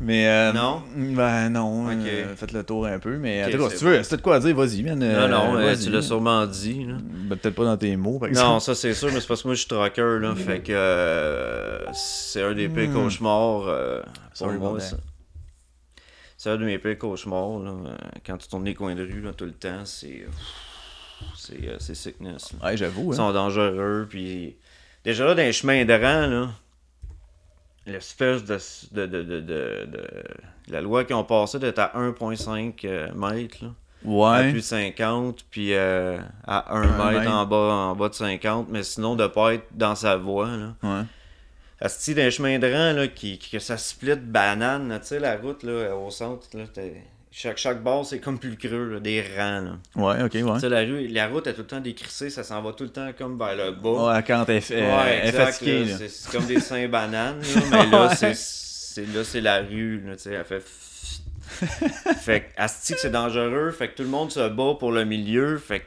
Mais. euh, Non? Ben non. Euh, faites le tour un peu. Mais en tout cas, si tu veux, si t'as de quoi à dire, vas-y, man. Non, euh, non, vas-y. tu l'as sûrement dit. Là. Ben, peut-être pas dans tes mots, par exemple. Non, ça c'est sûr, mais c'est parce que moi je suis trucker, là. Fait que euh, c'est un des pires Hmm. cauchemars euh, pour moi. ça. C'est un de mes pires cauchemars, là. euh, Quand tu tournes les coins de rue, là, tout le temps, c'est. C'est euh, c'est sickness. là. Ouais, j'avoue. Ils Hein. sont dangereux, puis déjà là, dans les chemins de rang, là, l'espèce de, de, de, de, de- de- La loi qu'ils ont passée d'être à 1,5 euh, mètres, là, à Ouais. plus de 50, puis euh, à 1 Un mètre mètre. en bas, en bas de 50, mais sinon de pas être dans sa voie, là. Ouais. Asti, dans les chemins de rang, là, qui, qui- que ça split banane, tu sais, la route, là, au centre, là, t'es- chaque, chaque bord, c'est comme plus creux, là, des rangs, là. Ouais, ok, ouais. La, rue, la route est tout le temps décrissée, ça s'en va tout le temps comme vers le bas. Ouais, quand elle, est- Ouais, fatiguée. là. C'est comme des seins bananes, là, mais là, Ouais. c'est- c'est là, c'est la rue, là, tu sais, elle fait... fait que, asti que c'est dangereux, fait que tout le monde se bat pour le milieu, fait que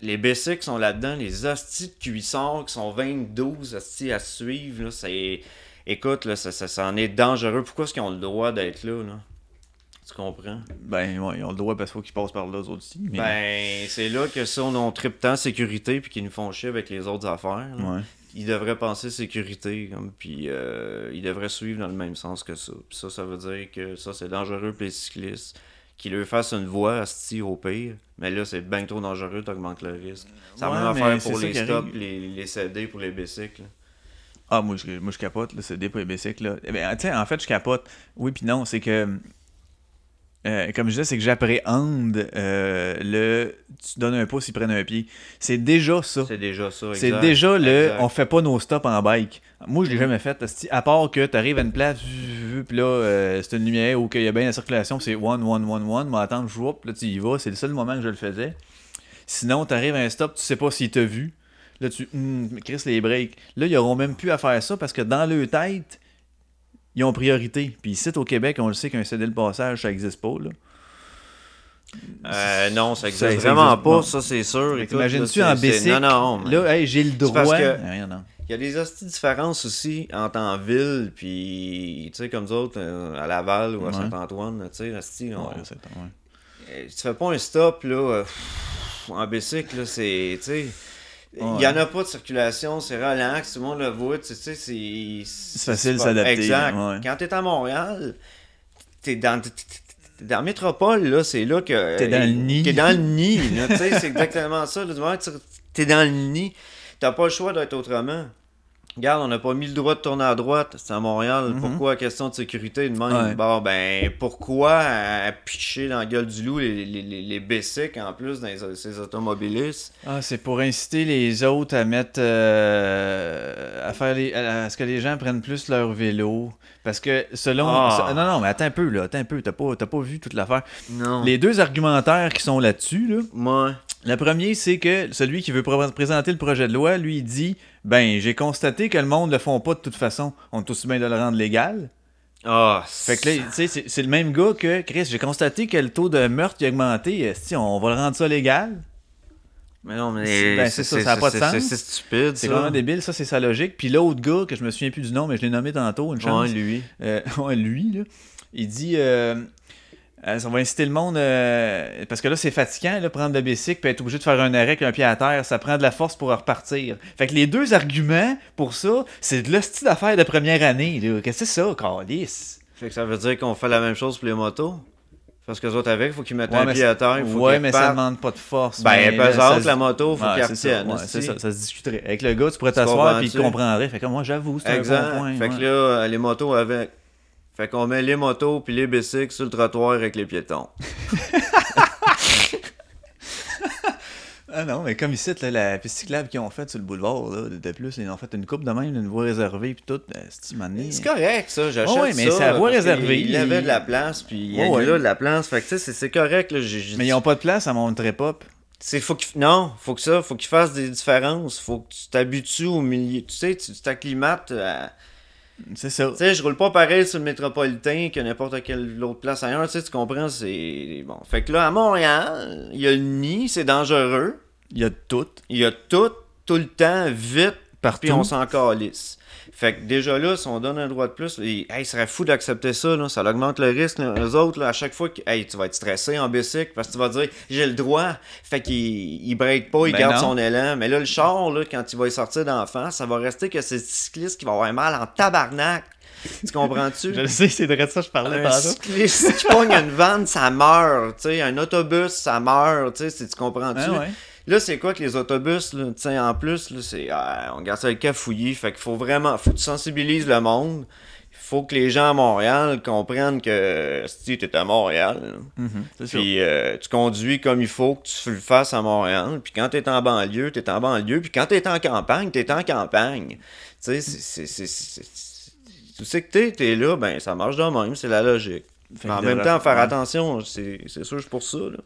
les BC qui sont là-dedans, les astis de cuissards qui sont 22 astis à suivre, là, c'est... Écoute, là, ça, ça, ça en est dangereux. Pourquoi est-ce qu'ils ont le droit d'être là, là? Tu comprends? Ben, ouais, ils ont le droit parce qu'il faut qu'ils passent par là, eux aussi. Mais... Ben, c'est là que ça, on, on tripe tant sécurité puis qu'ils nous font chier avec les autres affaires. là. ouais. Ils devraient penser sécurité, comme, puis euh, ils devraient suivre dans le même sens que ça. Puis ça, ça veut dire que ça, c'est dangereux pour les cyclistes. Qu'ils leur fassent une voie asti au pire, mais là, c'est bien trop dangereux, t'augmentes le risque. C'est Ouais, même affaire pour ça les stops, les, les CD pour les bicycles. Ah, moi, je, moi, je capote, c'est des pour les bicycles, là. Eh ben, tu sais, en fait, je capote. Oui, puis non, c'est que. Euh, comme je disais, c'est que j'appréhende euh, le. Tu donnes un pouce, ils prennent un pied. C'est déjà ça. C'est déjà ça, C'est déjà le. Exact. On fait pas nos stops en bike. Moi, je l'ai jamais fait. À part que tu arrives à une place, puis là, euh, c'est une lumière où il y a bien la circulation, c'est one, one, one, one. Mais attends, je là, tu y vas. C'est le seul moment que je le faisais. Sinon, tu arrives à un stop, tu sais pas s'il t'a vu. Là, tu. Hum, Chris, les breaks. Là, ils auront même plus à faire ça parce que dans leur tête, ils ont priorité. Puis ici, au Québec, on le sait qu'un cédé le passage, ça existe pas. Là. Euh, non, ça existe Ça- ça vraiment existe pas, ça c'est sûr. T'imagines-tu en bicycle? Non, non. mais- Là, hey, j'ai le droit. parce que- non. Il y a des hosties différences aussi entre en ville, puis, tu sais, comme nous autres, euh, à Laval ou à Ouais. Saint-Antoine, tu sais, hostie, on- Ouais, ouais. euh, tu fais pas un stop, là, euh, en bicycle, là, c'est, tu sais, il Ouais. y en a pas de circulation, c'est relax, tout le monde le voit, tu sais, c'est... C'est facile de s'adapter, Exact. ouais. Quand t'es à Montréal, t'es dans... t'es- t'es- t'es Dans la métropole, là, c'est là que. T'es dans le nid. T'es dans le nid, là, tu c'est exactement ça. Là, tu- t'es dans le nid, t'as pas le choix d'être autrement. Regarde, on n'a pas mis le droit de tourner à droite, c'est à Montréal. Mhm. Pourquoi? Question de sécurité de même? Ouais. Bon, ben, pourquoi picher dans la gueule du loup les, les, les, en plus dans les- ces automobilistes? Ah, c'est pour inciter les autres à mettre. euh, à faire les. à, à ce que les gens prennent plus leur vélo. Parce que selon. Ah. Non, non, mais attends un peu, là. Attends un peu. T'as pas, t'as pas vu toute l'affaire. Non. Les deux argumentaires qui sont là-dessus, là. Moi. Le premier, c'est que celui qui veut pr- présenter le projet de loi, lui, il dit Ben, j'ai constaté que le monde le font pas de toute façon. On est aussi bien de le rendre légal. Ah, Fait que là, tu sais, c'est- le même gars que Chris. J'ai constaté que le taux de meurtre a augmenté. Si on va le rendre ça légal. Mais non, mais. C'est- ben, c'est ça, ça a pas de sens. C'est stupide, C'est vraiment débile, ça, c'est sa logique. Puis l'autre gars, que je me souviens plus du nom, mais je l'ai nommé tantôt, une chance. Ouais, lui. Euh, ouais, lui, là, il dit euh, euh, ça va inciter le monde euh, parce que là c'est fatigant là, prendre le bicycle puis être obligé de faire un arrêt avec un pied à terre, ça prend de la force pour repartir. Fait que les deux arguments pour ça, c'est de l'hostie d'affaires de première année. Qu'est-ce que c'est ça, Calice? Fait que ça veut dire qu'on fait la même chose pour les motos? Parce que les autres avec, il faut qu'ils mettent Ouais, un pied à terre, faut Ouais, mais ça demande pas de force. Ben, ça pesante, se- la moto, faut Ouais, qu'ils c'est ça, ouais, c'est ça, ça se discuterait. Avec le gars, tu pourrais t'asseoir puis il comprendrait. Fait que moi, j'avoue, c'est un bon point. fait que là, euh, les motos avec. Fait qu'on met les motos puis les bicycles sur le trottoir avec les piétons. Ah non, mais comme ici, là, la piste cyclable qu'ils ont faite sur le boulevard, là, de plus, ils ont fait une coupe de même, une voie réservée, puis tout. euh, c'est. C'est correct, ça, j'achète Ouais, ouais, mais c'est à voie réservée. Il avait de la place, puis il y de la place. Fait que tu sais, c'est- correct, là. Mais ils n'ont pas de place à mon trip-up. C'est faut qu'il non, faut que ça, faut qu'il fasse des différences, faut que tu t'habitues au milieu, tu sais, tu tu t'acclimates à... C'est ça. Tu sais, je roule pas pareil sur le métropolitain que n'importe quelle autre place ailleurs, tu sais, tu comprends, c'est bon. Fait que là à Montréal, il y a le nid, c'est dangereux, Il y a tout. il y a tout tout le temps vite Partout. puis on s'en calisse. Fait que déjà là, si on donne un droit de plus, il hey, serait fou d'accepter ça, là. ça augmente le risque. Là. Eux autres, là, à chaque fois que hey, tu vas être stressé en bicycle parce que tu vas dire j'ai le droit. Fait qu'il il break pas, il Ben garde non. son élan. Mais là, le char, là, quand il va y sortir d'en face, ça va rester que c'est le cycliste qui va avoir mal en tabarnak. Tu comprends-tu? Je le sais, c'est de ça que je parlais Un cycliste qui pogne une vanne, ça meurt. tu sais, Un autobus, ça meurt. tu comprends-tu? Ouais. Là, c'est quoi que les autobus, là, en plus, là, c'est. ah, on garde ça avec cafouillis. Fait qu'il faut vraiment. Faut que tu sensibilises le monde. Il faut que les gens à Montréal comprennent que si tu es à Montréal, sûr. puis euh, tu conduis comme il faut que tu le fasses à Montréal. Puis quand tu es en banlieue, tu es en banlieue. Puis quand tu es en campagne, tu es en campagne. Tu sais, c'est- tu sais que t'es, t'es là, ben ça marche de même, c'est la logique. Mais en même temps, faire attention, c'est c'est sûr, pour ça. Là.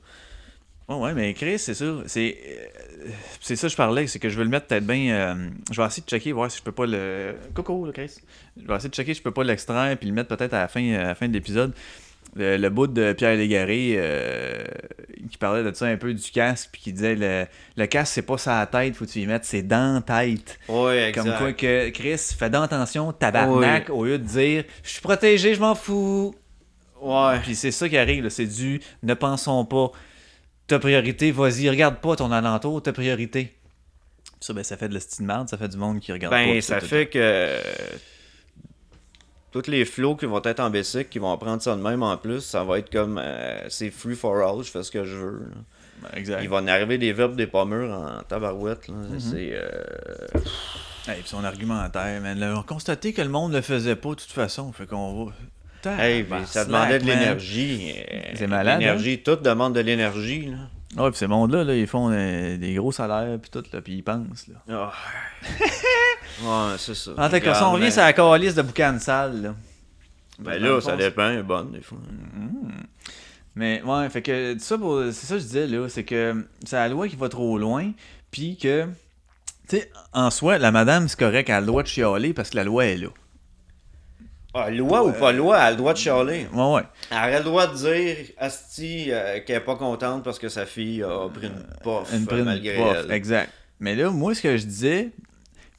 Ouais, ouais, mais Chris, c'est sûr. C'est euh, c'est ça que je parlais, c'est que je veux le mettre peut-être bien. euh, je vais essayer de checker, voir si je peux pas le. Coucou, là, Chris. Je vais essayer de checker si je peux pas l'extraire puis le mettre peut-être à la fin, à la fin de l'épisode. Le, le bout de Pierre Légaré euh, qui parlait de ça un peu du casque puis qui disait le, le casque c'est pas la tête, faut que tu y mettes, c'est dans la tête. Ouais, Comme quoi que Chris, fais donc attention, tabarnak, Oui. au lieu de dire je suis protégé, je m'en fous. Ouais. Puis c'est ça qui arrive, c'est du ne pensons pas. Ta priorité, vas-y, regarde pas ton alentour, ta priorité. Ça, ben, ça fait de la ça fait du monde qui regarde pas. Ben, tout, ça tout, fait que tous les flots qui vont être en basic, qui vont prendre ça de même en plus, ça va être comme euh, c'est free for all, je fais ce que je veux. là. Ben, exact. Il va en arriver des verbes, des pommures en tabarouette. Là. Mhm. C'est. euh, Hey, puis son argumentaire, man. Là, on a constaté que le monde le faisait pas de toute façon, fait qu'on va. Hey, ça demandait de l'énergie. euh, C'est malade, hein? L'énergie, tout demande de l'énergie. là. Ouais, puis ces mondes-là, là, ils font euh, des gros salaires, puis tout, là, puis ils pensent, là. Ah. ouais, c'est ça. En tout cas, si on revient mais- sur la calice de boucan sale, là. Ben là, ça dépend, elle est bonne des fois. Mais ouais, fait que ça pour c'est ça que je disais là, c'est que c'est la loi qui va trop loin, puis que tu sais en soi la madame c'est correct, elle a le droit de chialer parce que la loi est là. Ah, loi ou pas loi, elle a le droit de chialer. Ouais ouais. Elle aurait le droit de dire, Asti, euh, qu'elle est pas contente parce que sa fille a pris une pof Une euh, prime malgré elle. exact. Mais là moi ce que je disais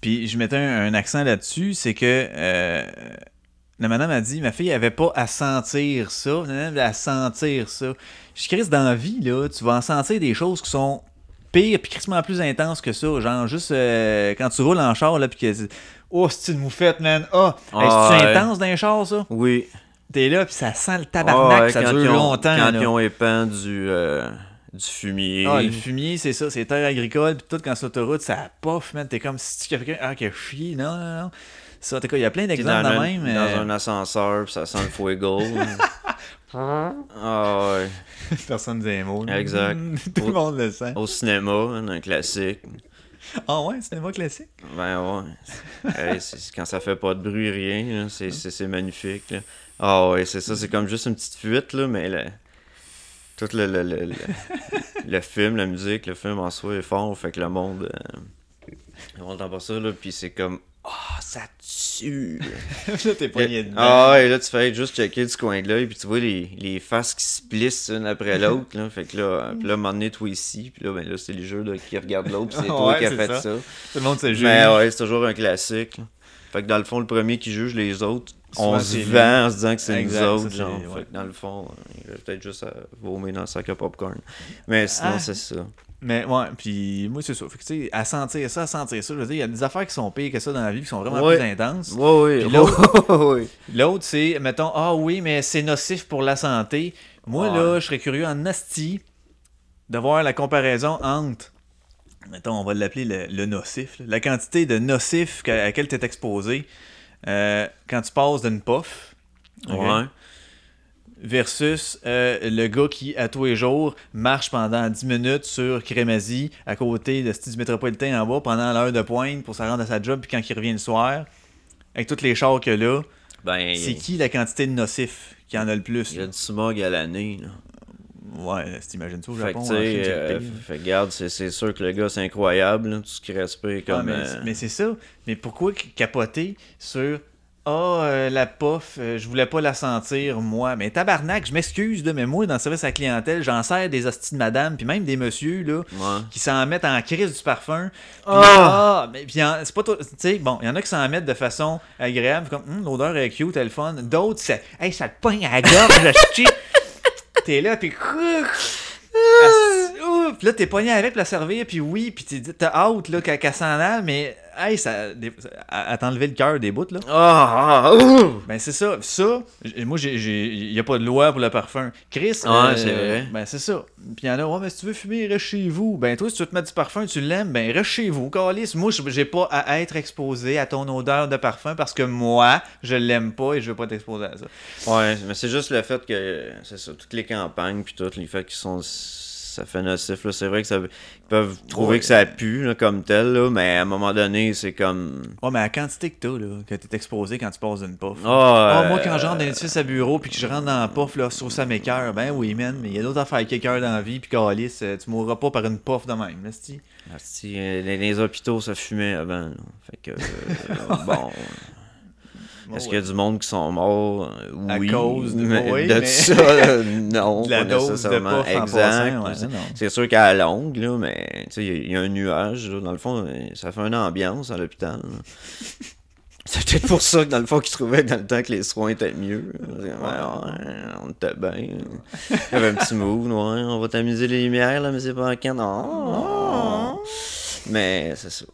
puis je mettais un, un accent là-dessus, c'est que euh, la madame a dit ma fille avait pas à sentir ça, elle avait à sentir ça. Je crise dans la vie là, tu vas en sentir des choses qui sont pire puis crissement plus intense que ça. Genre, juste euh, quand tu roules en char, là, puis que. Oh, c'est une moufette, man. Ah, hey, Ah, c'est ouais. intense dans les chars, ça? Oui. T'es là, puis ça sent le tabarnak, Ah ouais, ça quand dure ont- longtemps. Quand là. ils ont épan du, euh, du fumier. Ah, le fumier, c'est ça, c'est terre agricole, puis tout, quand c'est l'autoroute, ça pof, man. T'es comme si tu quelqu'un ah, qui a chié. Non, non, non. Ça, en tout cas, il y a plein d'exemples dans, même. dans euh, un ascenseur, puis ça sent le fuego. ah ouais. Personne dit un mot. Exact. tout le monde le sent. Au cinéma, un classique. Ah ouais, cinéma classique? Ben ouais. Quand ça fait pas de bruit, rien, là, c'est, magnifique. là. Ah ouais, c'est ça, c'est comme juste une petite fuite, là, mais le- tout le, le, le, le, le film, la musique, le film en soi est fort, fait que le monde. euh, le monde entend pas ça, là, puis c'est comme. Ah, ça tue! là, t'es poigné dedans. Ah ouais, là, tu fais juste checker du coin de l'œil, puis tu vois les, les faces qui se plissent une après l'autre, là. Fait que là, puis là, à un moment donné, toi ici, puis là, ben là, c'est le jeu là, qui regarde l'autre, puis c'est toi Ouais, qui a c'est fait ça. ça. Tout le monde juge. Mais ouais, c'est toujours un classique. là. Fait que dans le fond, le premier qui juge les autres, Souvent, on se vend en se disant que c'est nous autres, genre. ouais. Fait que dans le fond, euh, il va peut-être juste à vomir dans le sac à popcorn. Mais sinon, Ah. c'est ça. Mais ouais, puis moi c'est ça. Fait que tu sais, à sentir ça, à sentir ça, je veux dire, il y a des affaires qui sont pires que ça dans la vie, qui sont vraiment plus intenses. Ouais, ouais. Puis l'autre-. L'autre, c'est, mettons, ah oui, mais c'est nocif pour la santé. Moi, Ouais. là, je serais curieux en asti de voir la comparaison entre, mettons, on va l'appeler le, le nocif, là, la quantité de nocif à laquelle tu es exposé euh, quand tu passes d'une puff. Ouais. Versus euh, le gars qui, à tous les jours, marche pendant 10 minutes sur Crémazie, à côté de ce du métropolitain en bas, pendant l'heure de pointe pour se rendre à sa job, puis quand il revient le soir, avec tous les chars qu'il y a là, Ben, c'est qui la quantité de nocifs qui en a le plus? il y a là? du smog à l'année. Ouais, t'imagines ça au Fait que, Japon, c'est euh, fait que, regarde, c'est, sûr que le gars, c'est incroyable, là, tout ce qui respire Ah, comme... mais, euh, mais c'est ça. Mais pourquoi capoter sur Ah, euh, la puff, euh, je voulais pas la sentir, moi. Mais tabarnak, je m'excuse, là, mais moi, dans le service à la clientèle, j'en sers des hosties de madame, puis même des messieurs, là, Ouais. qui s'en mettent en crise du parfum. Puis, Ah! ah, mais puis c'est pas tout. Tu sais, bon, il y en a qui s'en mettent de façon agréable, comme Hum, l'odeur est cute, elle fun. D'autres, c'est Hey, ça te pogne à la gorge. T'es là, puis. Asti- ouh, ça. Puis là, t'es pogné avec la servir, puis oui, puis t'es- t'as hâte là, qu'elle qu'elle s'en aille, mais hey, ça, des- ça- enlevé le cœur des bouts, là. Ah, ah! Ben c'est ça, ça, moi j'ai, j'ai, y a pas de loi pour le parfum. Chris, Ouais, c'est vrai. Ben c'est ça. Puis y en a, ouais, mais si tu veux fumer, reste chez vous. Ben toi, si tu veux te mettre du parfum, tu l'aimes, ben reste chez vous. Calice, moi j'ai pas à être exposé à ton odeur de parfum parce que moi, je l'aime pas et je veux pas t'exposer à ça. Ouais, mais c'est juste le fait que, c'est ça, toutes les campagnes, puis tout, les faits qui sont. Ça fait nocif, là. C'est vrai que ça, ils peuvent trouver Ouais. que ça pue, là, comme tel, là, mais à un moment donné, c'est comme. Ouais, mais la quantité que t'as, là, que t'es exposé quand tu passes d'une puff. Ah, Ah, moi, quand j'entre dans l'édifice à bureau puis que je rentre dans la puff, là, sur ça m'écœure, ben oui, man, mais il y a d'autres affaires qui dans la vie, puis calice, euh, tu mourras pas par une puff de même, là, c'ti. asti, euh, les, les hôpitaux, ça fumait avant, là. Fait que. euh, bon. Est-ce qu'il y a du monde qui sont morts? Euh, À Oui. cause de- oui, de mais- ça, euh, non. De la pas dose de nécessairement. en exact. ouais, C'est- sûr qu'à la longue, là, mais il y a- il y, a un nuage, là, dans le fond, ça fait une ambiance à l'hôpital. C'est peut-être pour ça que dans le fond, qu'ils trouvaient dans le temps que les soins étaient mieux. Ouais, ouais, on était bien. Il y avait un petit move, ouais, on va tamiser les lumières, là, mais c'est pas en canne. Oh. Mais c'est ça.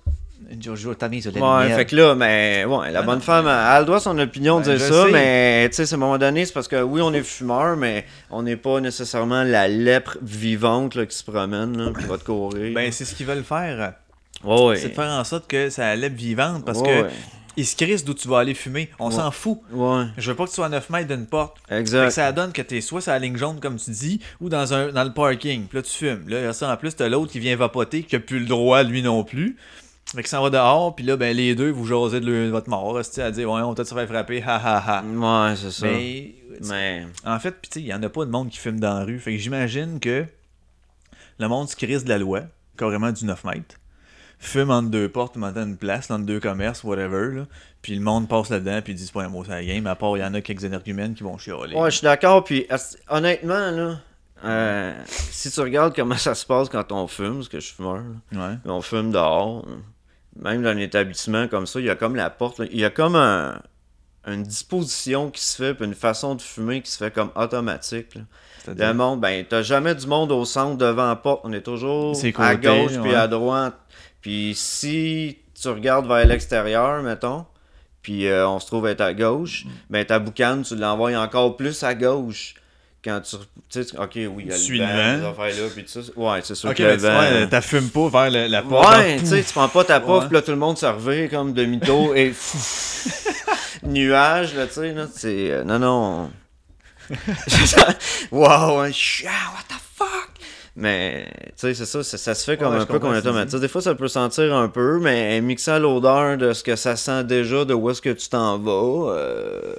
Giorgio Tamise, Ouais, fait que là, mais ouais, la Ah bonne non, femme, elle a le droit à son opinion de Ben, dire je ça, sais. mais tu sais, à un moment donné, c'est parce que oui, on est fumeur, mais on n'est pas nécessairement la lèpre vivante là, qui se promène, là, qui va te courir. Ben, c'est ce qu'ils veulent faire. ouais, ouais. C'est de faire en sorte que ça lève vivante parce que ouais. ils se crissent d'où tu vas aller fumer. On Ouais. s'en fout. Ouais, Je veux pas que tu sois à 9 mètres d'une porte. Fait que exact. ça donne que t'es soit sur la ligne jaune, comme tu dis, ou dans, un, dans le parking. Puis là, tu fumes. Là, il y a ça en plus, t'as l'autre qui vient vapoter, qui a plus le droit, lui non plus. Fait que ça va dehors, puis là, ben, les deux, vous jasez de, le- de votre mort. Tu à dire, ouais, on t'a se faire frapper, ha ha ha. Ouais, c'est ça. Mais, Mais, en fait, puis tu sais, il y en a pas de monde qui fume dans la rue. Fait que j'imagine que le monde se crisse de la loi, carrément du 9 mètres, fume entre deux portes, entre une place, entre deux commerces, whatever, là. Puis le monde passe là-dedans, puis ils disent pas un mot sur la game, à part il y en a quelques énergumènes qui vont chialer. ouais, je suis d'accord, puis honnêtement, là, euh, si tu regardes comment ça se passe quand on fume, parce que je suis fumeur, là, Ouais. on fume dehors. Même dans un établissement comme ça, il y a comme la porte, là, il y a comme un- une disposition qui se fait, puis une façon de fumer qui se fait comme automatique. là. Le monde, ben, t'as jamais du monde au centre devant la porte, on est toujours à gauche puis ouais. à droite. Puis si tu regardes vers l'extérieur, mettons, puis euh, on se trouve être à gauche, ben ta boucane, tu l'envoies encore plus à gauche. Quand tu. Sais, ok, oui, il y a Suis le le vent, affaires-là, puis tout ça. Ouais, c'est sûr que le mais tu vent. ouais, fume pas vers le- la porte. Ouais, tu sais, tu prends pas ta Ouais. puis là, tout le monde se revient comme demi-tour et nuage, là, tu sais, là, c'est... euh, non, non. wow, chat, what the fuck? Mais, tu sais, c'est ça, ça, ça se fait comme Ouais, un peu comprends qu'on ce que tu automatise. Des fois, ça peut sentir un peu, mais mixé à l'odeur de ce que ça sent déjà, de où est-ce que tu t'en vas, euh,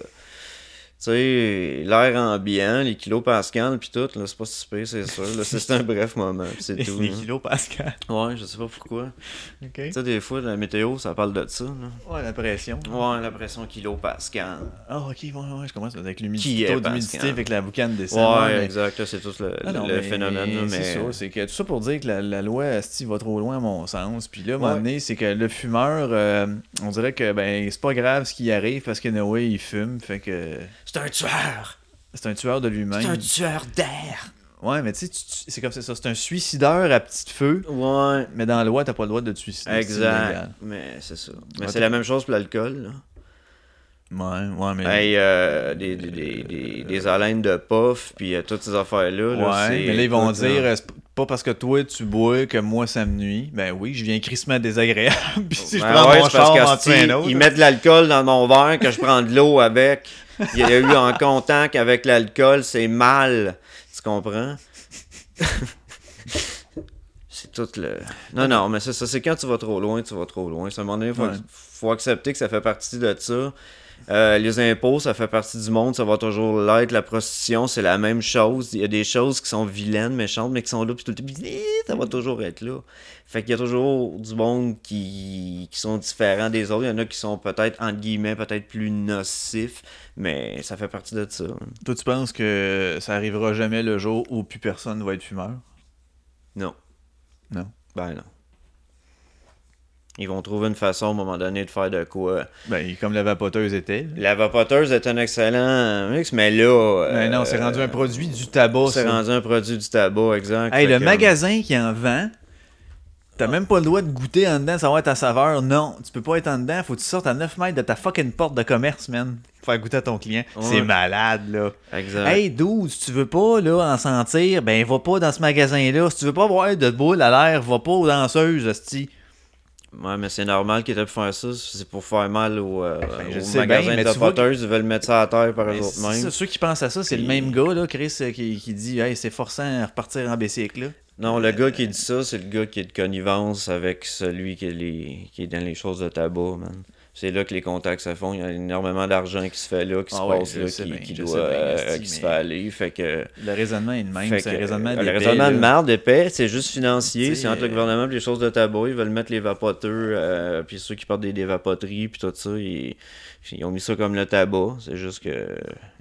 sais, l'air ambiant, les kilopascales, puis tout, là, c'est pas si pire, c'est sûr. Là, c'est un bref moment, puis c'est tout. Les là. kilos Pascal. Ouais, je sais pas pourquoi. Tu sais, des fois, la météo, ça parle de ça. Là. Ouais, la pression. Ouais, la pression kilopascal. Ah, ok, ouais, je commence avec l'humidité. taux d'humidité avec la boucane descend. Ouais, mais- exact. là, C'est tout le, Ah non, le mais phénomène. là, C'est mais... ça, c'est que tout ça pour dire que la, la loi asti, va trop loin à mon sens. Puis là, à un moment donné, c'est que le fumeur, euh, on dirait que ben c'est pas grave ce qui arrive parce que Noé il fume, fait que C'est un tueur! c'est un tueur de C'est un lui-même. tueur d'air! Ouais, mais tu sais, tu- tu- c'est comme c'est ça, c'est un suicideur à petit feu, Ouais, mais dans la loi, t'as pas le droit de te suicider. exact. illégal. Mais c'est ça. Mais Ouais, c'est la même chose pour l'alcool. là. Ouais, ouais, mais. Hey, euh, des, des, des, des, des haleines de puff, puis euh, toutes ces affaires-là. là, Ouais, mais là, ils vont dire, euh, pas parce que toi tu bois que moi ça me nuit. Ben oui, je viens crissement désagréable. Puis si je Ben prends ouais, mon parce char, que, un autre. Ils mettent de l'alcool dans mon verre, que je prends de l'eau avec. Il y a eu en contact avec l'alcool, c'est mal. Tu comprends? c'est tout le. Non, non, mais c'est ça. C'est quand tu vas trop loin, tu vas trop loin. C'est à un moment donné, faut, Ouais. faut accepter que ça fait partie de ça. Euh, les impôts, ça fait partie du monde, ça va toujours l'être. La prostitution, c'est la même chose. Il y a des choses qui sont vilaines, méchantes, mais qui sont là, puis tout le temps, ça va toujours être là. Fait qu'il y a toujours du monde qui, qui sont différents des autres. Il y en a qui sont peut-être, entre guillemets, peut-être plus nocifs, mais ça fait partie de ça. Toi, tu penses que ça arrivera jamais le jour où plus personne va être fumeur? Non. Non? Ben non. Ils vont trouver une façon à un moment donné de faire de quoi. Ben, comme la vapoteuse était. La vapoteuse est un excellent mix, mais là. Ben non, c'est euh, rendu un produit du tabac, C'est rendu un produit du tabac, exact. Hey, le que, magasin qui en vend, t'as même pas le droit de goûter en dedans, savoir ta saveur. Non, tu peux pas être en dedans, faut que tu sortes à 9 mètres de ta fucking porte de commerce, man. Pour faire goûter à ton client. Ouais. C'est malade, là. Exact. Hey, dude, si tu veux pas, là, en sentir, ben, va pas dans ce magasin-là. Si tu veux pas voir de boule à l'air, va pas aux danseuses, hostie. Ouais, mais c'est normal qu'ils aient pu faire ça. C'est pour faire mal au, euh, Ben, je au sais magasin bien, mais de vapoteuses. Ils veulent mettre ça à terre par eux Ben, autres c'est mêmes. ça, ceux qui pensent à ça, c'est le même gars, là, Chris, euh, qui, qui dit, hey, c'est forçant à repartir en bicycle, là. Non, le gars qui dit ça, c'est le gars qui est de connivence avec celui qui est, les... qui est dans les choses de tabac, man. C'est là que les contacts se font. Il y a énormément d'argent qui se fait là, qui Ah se ouais, passe là, qui, bien, qui doit, bien, euh, qui se fait aller. Fait que. Le raisonnement est le même, c'est un raisonnement euh, d'épais, Le raisonnement de marde d'épais, c'est juste financier. T'sais, C'est entre le euh, gouvernement et les choses de tabac. Ils veulent mettre les vapoteurs, euh, puis ceux qui portent des, des vapoteries, puis tout ça. Ils, ils ont mis ça comme le tabac. C'est juste que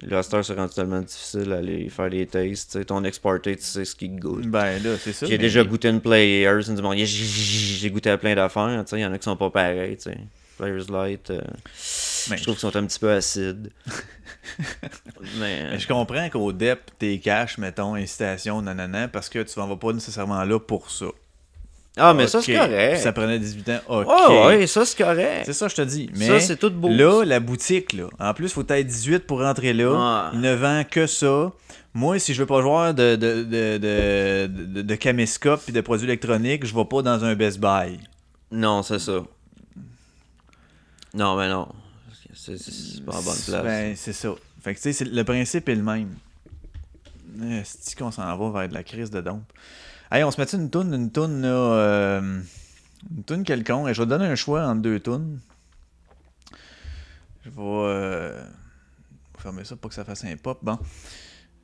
le Star c'est rendu tellement difficile d'aller faire des tastes. T'sais, ton exporté, tu sais ce qu'il goûte. Ben, là, c'est ça. J'ai mais- déjà goûté une Players, j'ai- goûté à plein d'affaires, il y en a qui sont pas pareils, tu Light, euh, je trouve qu'ils sont un petit peu acides. mais, Mais je comprends qu'au DEP, t'es cash, mettons, incitation, nanana, parce que tu n'en vas pas nécessairement là pour ça. ah, mais ça, c'est correct. Puis Ça prenait 18 ans, ok. Ouais, ouais, ça, c'est correct. C'est ça, je te dis. Mais Ça, c'est tout beau. là, la boutique, là, en plus, faut être 18 pour rentrer là. Ouais. Il ne vend que ça. Moi, si je veux pas jouer de, de, de, de, de, de caméscope et de produits électroniques, je vais pas dans un Best Buy. Non, c'est ça. Non, mais non. C'est c'est pas en bonne place. Ben, c'est ça. Fait que, tu sais, c'est- le principe est le même. cest qu'on s'en va vers de la crise de dompe? Hey, on se met une toune, une toune, là, euh, une toune quelconque? Et je vais te donner un choix entre deux tounes. Je vais euh, fermer ça pour que ça fasse un pop. Bon.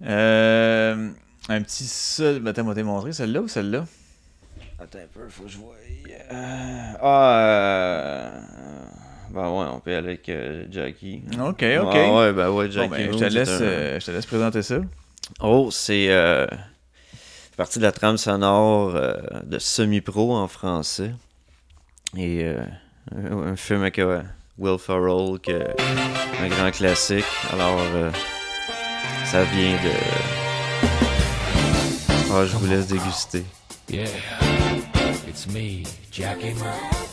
Euh, un petit seul. Ben, attends, moi, t'ai montré celle-là ou celle-là? Attends un peu, faut que je voie. Euh, Ah, euh... Ben ouais, on peut aller avec euh, Jackie. Ok, ok. Ouais, ouais, ben ouais, Bon, Jackie. ben, je, te laisse, un- euh, je te laisse présenter ça. Oh, c'est euh, partie de la trame sonore euh, de Semi-Pro en français. Et euh, un, un film avec euh, Will Ferrell, que, un grand classique. Alors, euh, ça vient de. Ah, je vous laisse déguster. Yeah, it's me, Jackie Moon.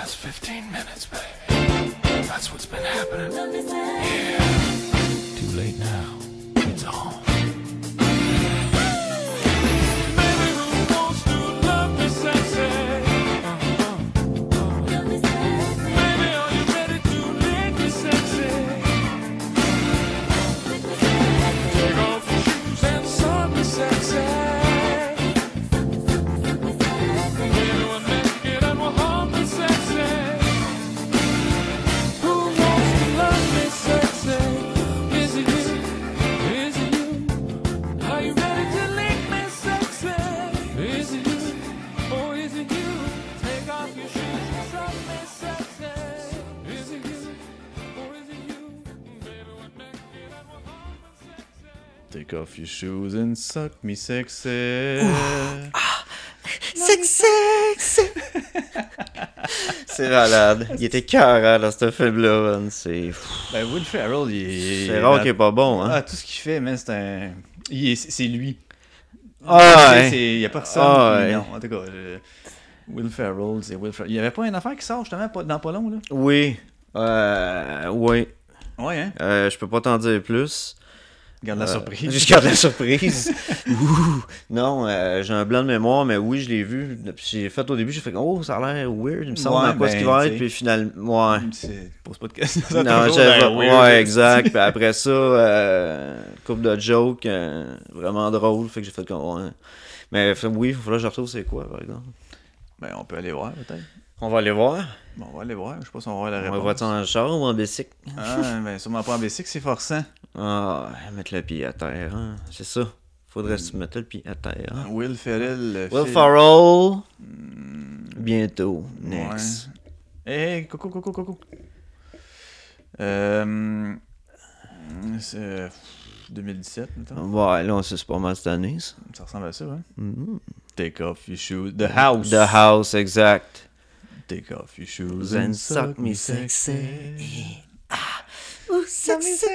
Last 15 minutes, baby. That's what's been happening. Yeah. Too late now. Shoes and suck me sexy. C'est malade. Il était carré dans ce film-là, man. C'est Ben, Will Ferrell, il est. c'est rare qu'il est pas bon, hein. Ah, tout ce qu'il fait, man, c'est un. il est- C'est lui. Ah, ouais. Il y a personne. Ah, ouais. Non, en tout cas. je- Will Ferrell, c'est Will Ferrell. Il y avait pas une affaire qui sort justement dans pas long, là? Oui. Euh, oui. Ouais, hein? Euh, je peux pas t'en dire plus. Garde la Euh, surprise. Je garde la surprise. Ouh. Non, euh, j'ai un blanc de mémoire, mais oui, je l'ai vu. J'ai fait au début, j'ai fait oh, ça a l'air weird, il me semble Ouais, dans quoi ben, ce qu'il va tu être, puis finalement, ouais. C'est- Pose pas de questions. ça Non, toujours weird, ouais, exact. Puis après ça, euh, couple de jokes, euh, vraiment drôle, fait que j'ai fait comme ouais. Mais fait- oui, il faudra que je retrouve c'est quoi, par exemple. Ben, on peut aller voir, peut-être. On va aller voir? Bon, on va aller voir. Je sais pas si on va voir la On va réponse. voir ça en char ou en bicycle. Ah, ben, sûrement pas en basic, c'est forçant. Ah, mettre le pied à terre, hein. c'est ça. Faudrait se mettre le pied à terre. hein. Will Ferrell. le Will. Ferrell. Bientôt. Ouais. Next. Hey, coucou, coucou, coucou. Euh. C'est. euh, 2017, mettons. Ouais, là, on sait pas mal cette année, ça. Ça ressemble à ça, hein? Mhm. Take off your shoes. The house. The House, exact. Take off your shoes And and suck me sexy. Sexy.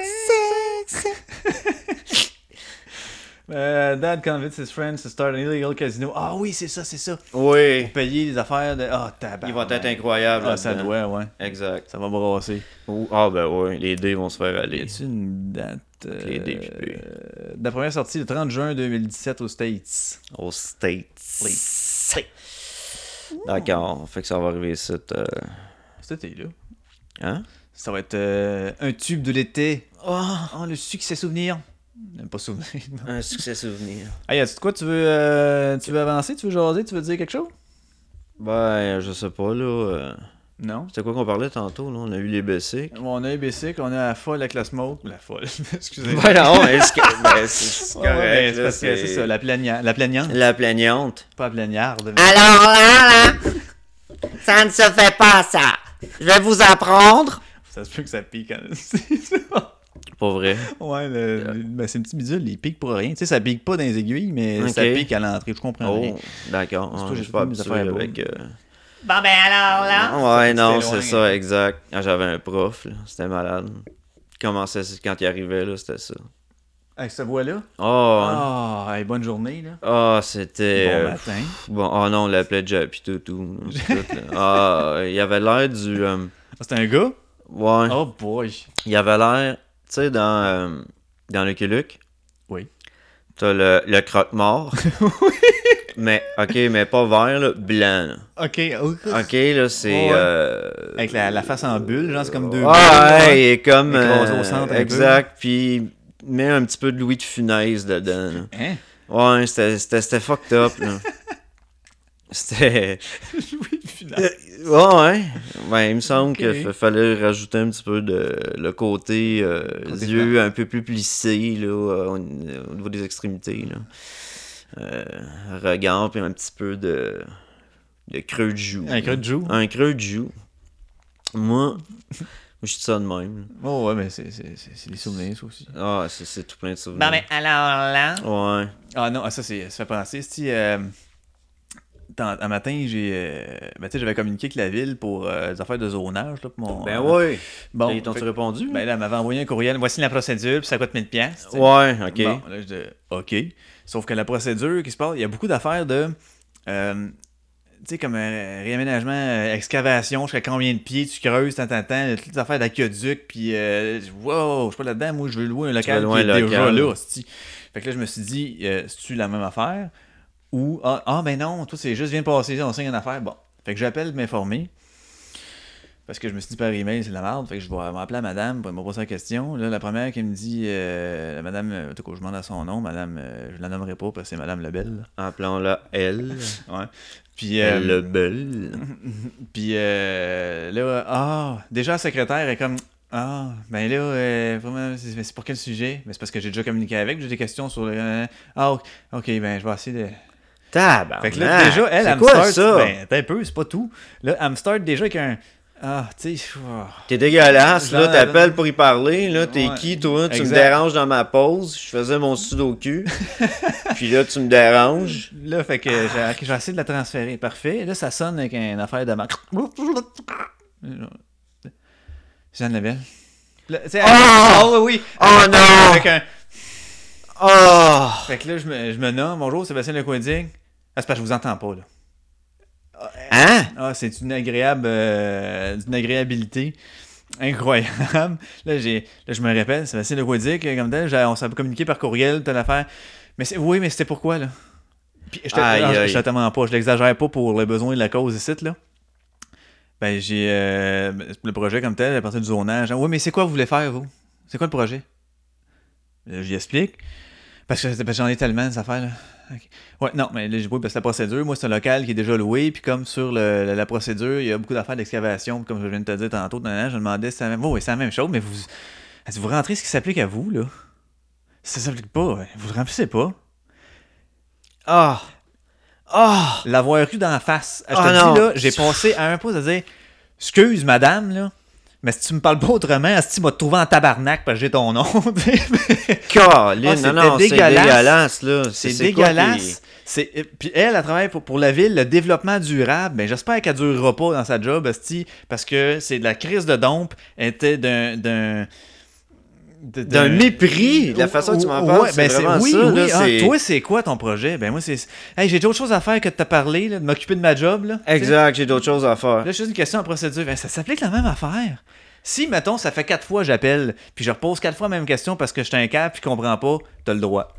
Euh, Dad convinces his friends to start an illegal casino. Ah oui, c'est ça, c'est ça. Oui. Pour payer les affaires de. Ah, tabac. Ils vont être incroyables. Ah, ça doit, ouais. Exact. Ça va brasser. Ou- Ah, ben ouais, les dés vont se faire Y aller. a-tu une date euh, Les DPP. euh, la première sortie le 30 juin 2017 aux States. Aux States. D'accord, fait que ça va arriver ici. euh, Cet été-là. Hein? Ça va être euh, un tube de l'été. Oh, Oh, le succès souvenir. Pas souvenir. un succès souvenir. hey, de quoi tu veux, euh, tu veux avancer, tu veux jaser, tu veux dire quelque chose? Ben, je sais pas, là. euh, Non. C'était quoi qu'on parlait tantôt, là? On a eu les BC. On a ABC, on a la folle avec la smoke. La folle, excusez. Ben non, c'est ben, c'est- c'est Ouais, ouais, correct. mais c'est là, parce que c'est ça, la, plaignante, la plaignante. La plaignante. Pas la plaignarde. mais- Alors là, là, ça ne se fait pas ça. Je vais vous apprendre. Ça se peut que ça pique. Quand... c'est ça. Pas vrai. ouais, le- le- ben, c'est une petite bidule, il pique pour rien. Tu sais, ça pique pas dans les aiguilles, mais ça pique à l'entrée. Je comprends rien. Oh, d'accord. C'est Ah, pas- Je suis pas mes habitué affaires avec... euh, Bon ben alors là. Ouais, non, c'était c'est ça, exact. Ah, J'avais un prof, là. C'était malade. Il commençait, quand il arrivait, là, c'était ça. Avec cette voix-là? Oh, Ah, hey, bonne journée, là. ah, c'était... Bon euh, matin. pff, Bon, oh non, on l'appelait c'est tout, là. Ah, il avait l'air du... euh, Ah, c'est un gars? Ouais, Oh boy. il avait l'air... Tu sais, dans, euh, dans Lucky Luke, Oui. t'as le, le croque-mort. Mais, ok, mais pas vert, là, blanc. là. Ok, ok. Ok, là, c'est... Ouais. euh, Avec la, la face en bulle, genre, c'est comme deux Ah, ouais, il est comme. Euh, au centre exact, puis il met un petit peu de Louis de Funès dedans. là. Hein? Ouais, c'était fucked up, là. C'était. Louis Funès. Euh, Ouais, ouais. Ouais, il me semble qu'il fa- fallait rajouter un petit peu de le côté, euh, Côté yeux un peu plus plissés là, au, au niveau des extrémités. Là. Euh, regard, puis un petit peu de, de creux de joue. Un creux de joue? Un creux de joue. Moi, je suis ça de même. là. Oh, ouais, mais c'est c'est- c'est- c'est des souvenirs, ça aussi. Ah, c'est c'est tout plein de souvenirs. Bon ben alors là. Ouais. Ah non, ah, ça, c'est- ça fait penser. Si, euh, un matin, j'ai. euh, ben, j'avais communiqué avec la ville pour euh, des affaires de zonage. Là, pour mon, Ben euh, oui. Bon, Ils t'ont-tu fait- répondu? Ben là, elle m'avait envoyé un courriel. Voici la procédure, puis ça coûte 1000$. piastres, tu sais. ouais, ok. Bon, là, je dis, OK. Sauf que la procédure qui se passe, il y a beaucoup d'affaires de. euh, tu sais, comme un réaménagement, euh, excavation, jusqu'à combien de pieds tu creuses, tant, tant, tant, toutes les affaires d'aqueduc, puis euh, wow, je suis pas là-dedans, moi je veux louer un local qui est déjà là. Fait que là, je me suis dit, euh, c'est-tu la même affaire? Ou, ah, ah, ben non, toi, c'est juste, viens de passer, on signe une affaire. Bon. Fait que j'appelle m'informer. Parce que je me suis dit par email, c'est de la merde. Fait que je vais m'appeler à madame pour me poser la question. Là, la première qui me dit, euh, la madame, euh, en tout cas, je demande à son nom, madame, euh, je la nommerai pas parce que c'est madame Lebel. Appelons-la elle. Ouais. Puis, euh, Elle le belle. puis euh, là, ah, déjà, la secrétaire est comme, ah, ben là, euh, vraiment, c'est pour quel sujet? Ben, c'est parce que j'ai déjà communiqué avec, j'ai des questions sur le. euh, ah, ok, ok, ben, je vais essayer de. Tabarnak. Fait que là, déjà, elle, elle me quoi start. ça? Ben, attends un peu, c'est pas tout. Là, elle me start déjà avec un. Ah, tu sais. oh. T'es dégueulasse, là, t'appelles pour y parler, là, t'es Ouais. qui, toi? Tu me déranges dans ma pause, je faisais mon sudoku, puis là, tu me déranges. Là, fait que j'ai essayer de la transférer. Parfait. Là, ça sonne avec une affaire de marque. Jeanne Lebel. Là, elle- Oh, oui. Oh non! Avec un. Oh! Fait que là, je me, je me nomme. Bonjour, Sébastien Lecoindig. Ah, c'est parce que je vous entends pas, là. Hein? Ah, c'est une agréable. euh, une agréabilité incroyable. Là, j'ai, là je me répète, Sébastien Lecoindig, comme tel, on s'est communiqué par courriel, telle affaire. Mais c'est, oui, mais c'était pourquoi, là? Puis, je t'attends pas, je l'exagère pas pour les besoins de la cause ici, là. Ben, j'ai euh, le projet comme tel, à partir du zonage. Oui, mais c'est quoi vous voulez faire, vous? C'est quoi le projet? Là, j'y explique. Parce que, j'en ai tellement, des affaires, là. Ouais, non, mais là, j'ai oui, parce que la procédure, moi, c'est un local qui est déjà loué, puis comme sur le- la, la procédure, il y a beaucoup d'affaires d'excavation, puis comme je viens de te dire tantôt, je me demandais si c'est la même, oh, c'est la même chose, mais vous, vous rentrez ce qui s'applique à vous, là? Ça s'applique pas, vous remplissez pas. Ah! Ah! L'avoir eu dans la face. Je te Ah, dis, non. là, j'ai passé à un pouce à dire, excuse, madame, là, mais si tu me parles pas autrement, que tu m'as trouvé en tabarnak parce que j'ai ton nom? Caroline, Ah, non, c'était non, c'est dégueulasse. là. C'est dégueulasse. C'est euh, puis elle, elle travaille pour, pour la ville, le développement durable. Ben j'espère qu'elle durera pas dans sa job, parce que c'est de la crise de dompe. Elle était d'un d'un mépris, la façon que tu m'en parles, Ouais, c'est ben, vraiment oui, ça, oui, là, ah, toi, c'est quoi ton projet? Ben moi, c'est. Hey, j'ai d'autres choses à faire que de te parler, là, de m'occuper de ma job. Là. Exact, j'ai d'autres choses à faire. Là, juste une question en procédure. Ben, ça s'applique la même affaire. Si, mettons, ça fait quatre fois que j'appelle, puis je repose quatre fois la même question parce que je cap puis je comprends pas, t'as le droit.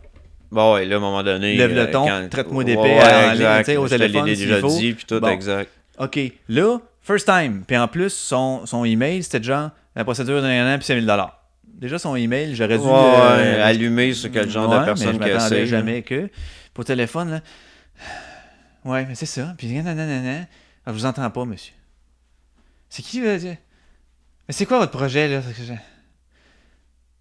Bon, ouais, là, à un moment donné. Lève le euh, ton, quand- traite-moi Ouais, d'épais ouais, ligne, sais, au Je l'ai téléphone, déjà s'il faut. dit, puis tout, Bon. exact. OK, là, first time. Puis en plus, son, son email, c'était genre la procédure d'un an, puis c'est 1000 Déjà, son email, j'aurais dû. Ouais, euh, allumer sur quel genre ouais, de personne que c'est. jamais que. Pour téléphone, là. Ouais, mais c'est ça. Puis, nanana. Ah, je vous entends pas, monsieur. C'est qui, là? Mais c'est quoi votre projet, là? Que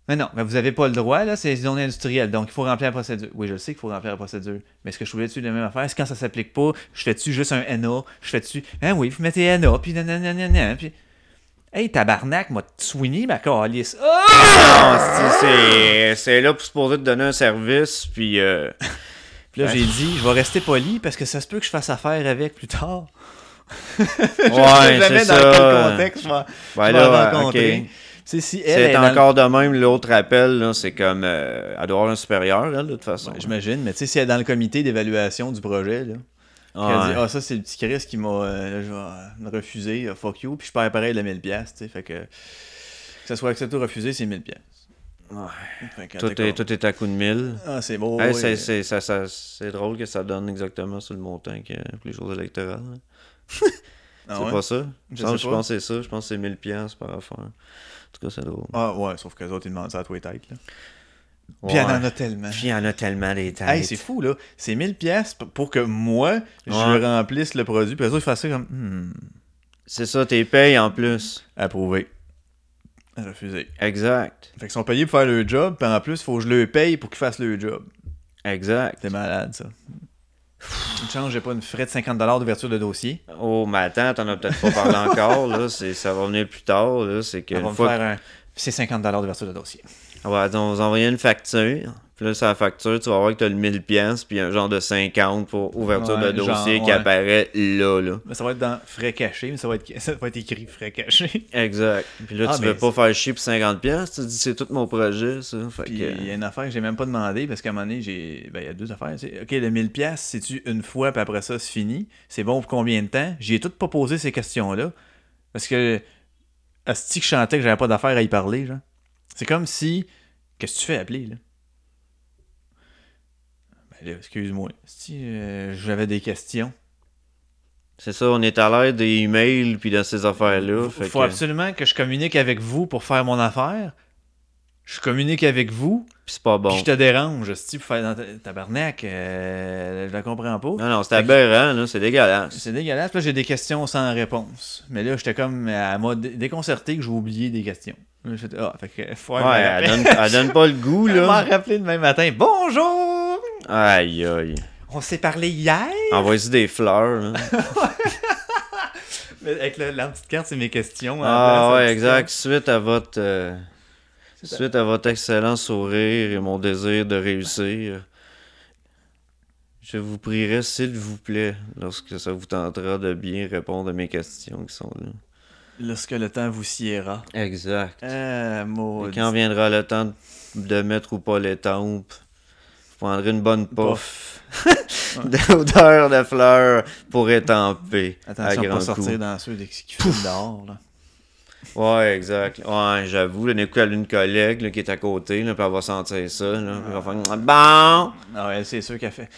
Mais non, mais vous avez pas le droit, là, c'est zone industrielle, donc il faut remplir la procédure. Oui, je sais qu'il faut remplir la procédure, mais est-ce que je voulais dessus la même affaire? C'est quand ça s'applique pas, je fais-tu juste un NA, je fais-tu, hein oui, vous mettez NA, puis nanana, puis... Hey, tabarnak, moi, Sweeney, ma calice. Non, c'est- là pour se poser de donner un service, puis euh, Puis là, j'ai dit, je vais rester poli parce que ça se peut que je fasse affaire avec plus tard. ouais, jamais c'est dans ça. quel contexte je vais, Ouais, vais là, rencontrer. ok. Tu sais, si elle est C'est le- encore de même, l'autre appel, c'est comme, euh, elle doit avoir un supérieur, là, de toute façon. Ouais, J'imagine, mais tu sais, si elle est dans le comité d'évaluation du projet, là, dit, ah, ça, c'est le petit Chris qui m'a euh, vais, euh, fuck you, puis je perds pareil le 1000$, tu sais, fait que que ça soit accepté ou refusé, c'est 1000$. Ouais. Fait que, Tout est, tout est à coup de mille. Ah, c'est beau. Hey, oui. c'est- drôle que ça donne exactement sur le montant que pour les choses électorales. là. Ah c'est ouais? pas ça? Je Je, pense, je pense que c'est ça. Je pense que c'est 1000 pièces par affaire. En tout cas, c'est drôle. Ah, ouais, sauf que les autres, ils demandent ça à tous les têtes, là. Ouais. Puis elle en a tellement. Puis il y en a tellement des têtes. Hey, c'est fou, là. C'est 1000 pièces pour que moi, je Ouais. remplisse le produit. Puis les autres, ils fassent ça comme, hmm, C'est ça, t'es payé en plus. approuvé. Refusé. Exact. Fait qu'ils sont payés pour faire le job, puis en plus, il faut que je le paye pour qu'ils fassent le job. Exact. T'es malade, ça. Une chance, j'ai pas une frais de 50$ d'ouverture de dossier? Oh, mais attends, t'en as peut-être pas parlé encore. Là. Ça va venir plus tard. Là. C'est On qu'une va me fois faire un... C'est 50$ d'ouverture de dossier. On va on va vous envoyer une facture. Puis là, sur la facture, tu vas voir que t'as le 1000 pièces puis un genre de 50 pour ouverture Ouais, de dossier genre, qui ouais. apparaît là, là. Mais ça va être dans frais cachés, mais ça va être, ça va être écrit frais cachés. Exact. Puis là, Ah, tu veux pas faire chier pour 50 pièces, tu te dis c'est tout mon projet, ça. Fait Puis que- il y a une affaire que j'ai même pas demandé parce qu'à un moment donné, j'ai. Ben, il y a deux affaires. Ok, le 1000$, piastres, c'est-tu une fois, puis après ça, c'est fini? C'est bon pour combien de temps? J'ai tout pas posé ces questions-là. Parce que. Asti que je chantais que j'avais pas d'affaire à y parler, genre. C'est comme si. Qu'est-ce que tu fais appeler, là? Ben là, excuse-moi. Si j'avais des questions. C'est ça, on est à l'aide des emails puis de ces affaires-là. Il faut que- absolument que je communique avec vous pour faire mon affaire. Je communique avec vous, Puis c'est pas bon. Puis je te dérange, si pour faire dans ta- tabarnak, euh, je la comprends pas. Non, non, c'est aberrant, là, c'est dégueulasse. C'est dégueulasse. Puis là, j'ai des questions sans réponse. Mais là, j'étais comme à mode déconcerté que j'ai oublié des questions. Là, j'ai ah, fait que faut Ouais, elle donne, elle donne pas le goût, Elle m'a là. rappelé demain matin. Bonjour! Aïe, aïe. On s'est parlé hier? Envoie-y des fleurs, là? Mais Avec le- la petite carte, c'est mes questions. la Ah ouais, exact. Suite à votre euh, suite à votre excellent sourire et mon désir de réussir, je vous prierai s'il vous plaît, lorsque ça vous tentera de bien répondre à mes questions qui sont là. Lorsque le temps vous siera. Exact. Ah, Et maudit. quand viendra le temps de mettre ou pas les tempes, vous prendrez une bonne puff d'odeur de fleurs pour étamper Attention à pas sortir coup. dans ceux qui dehors. Là. Ouais, exact. Ouais, j'avoue, là, écoute, elle a une collègue là, qui est à côté, là, puis elle va sentir ça. Là, puis elle va faire Bon! Ah ouais, c'est sûr qu'elle fait.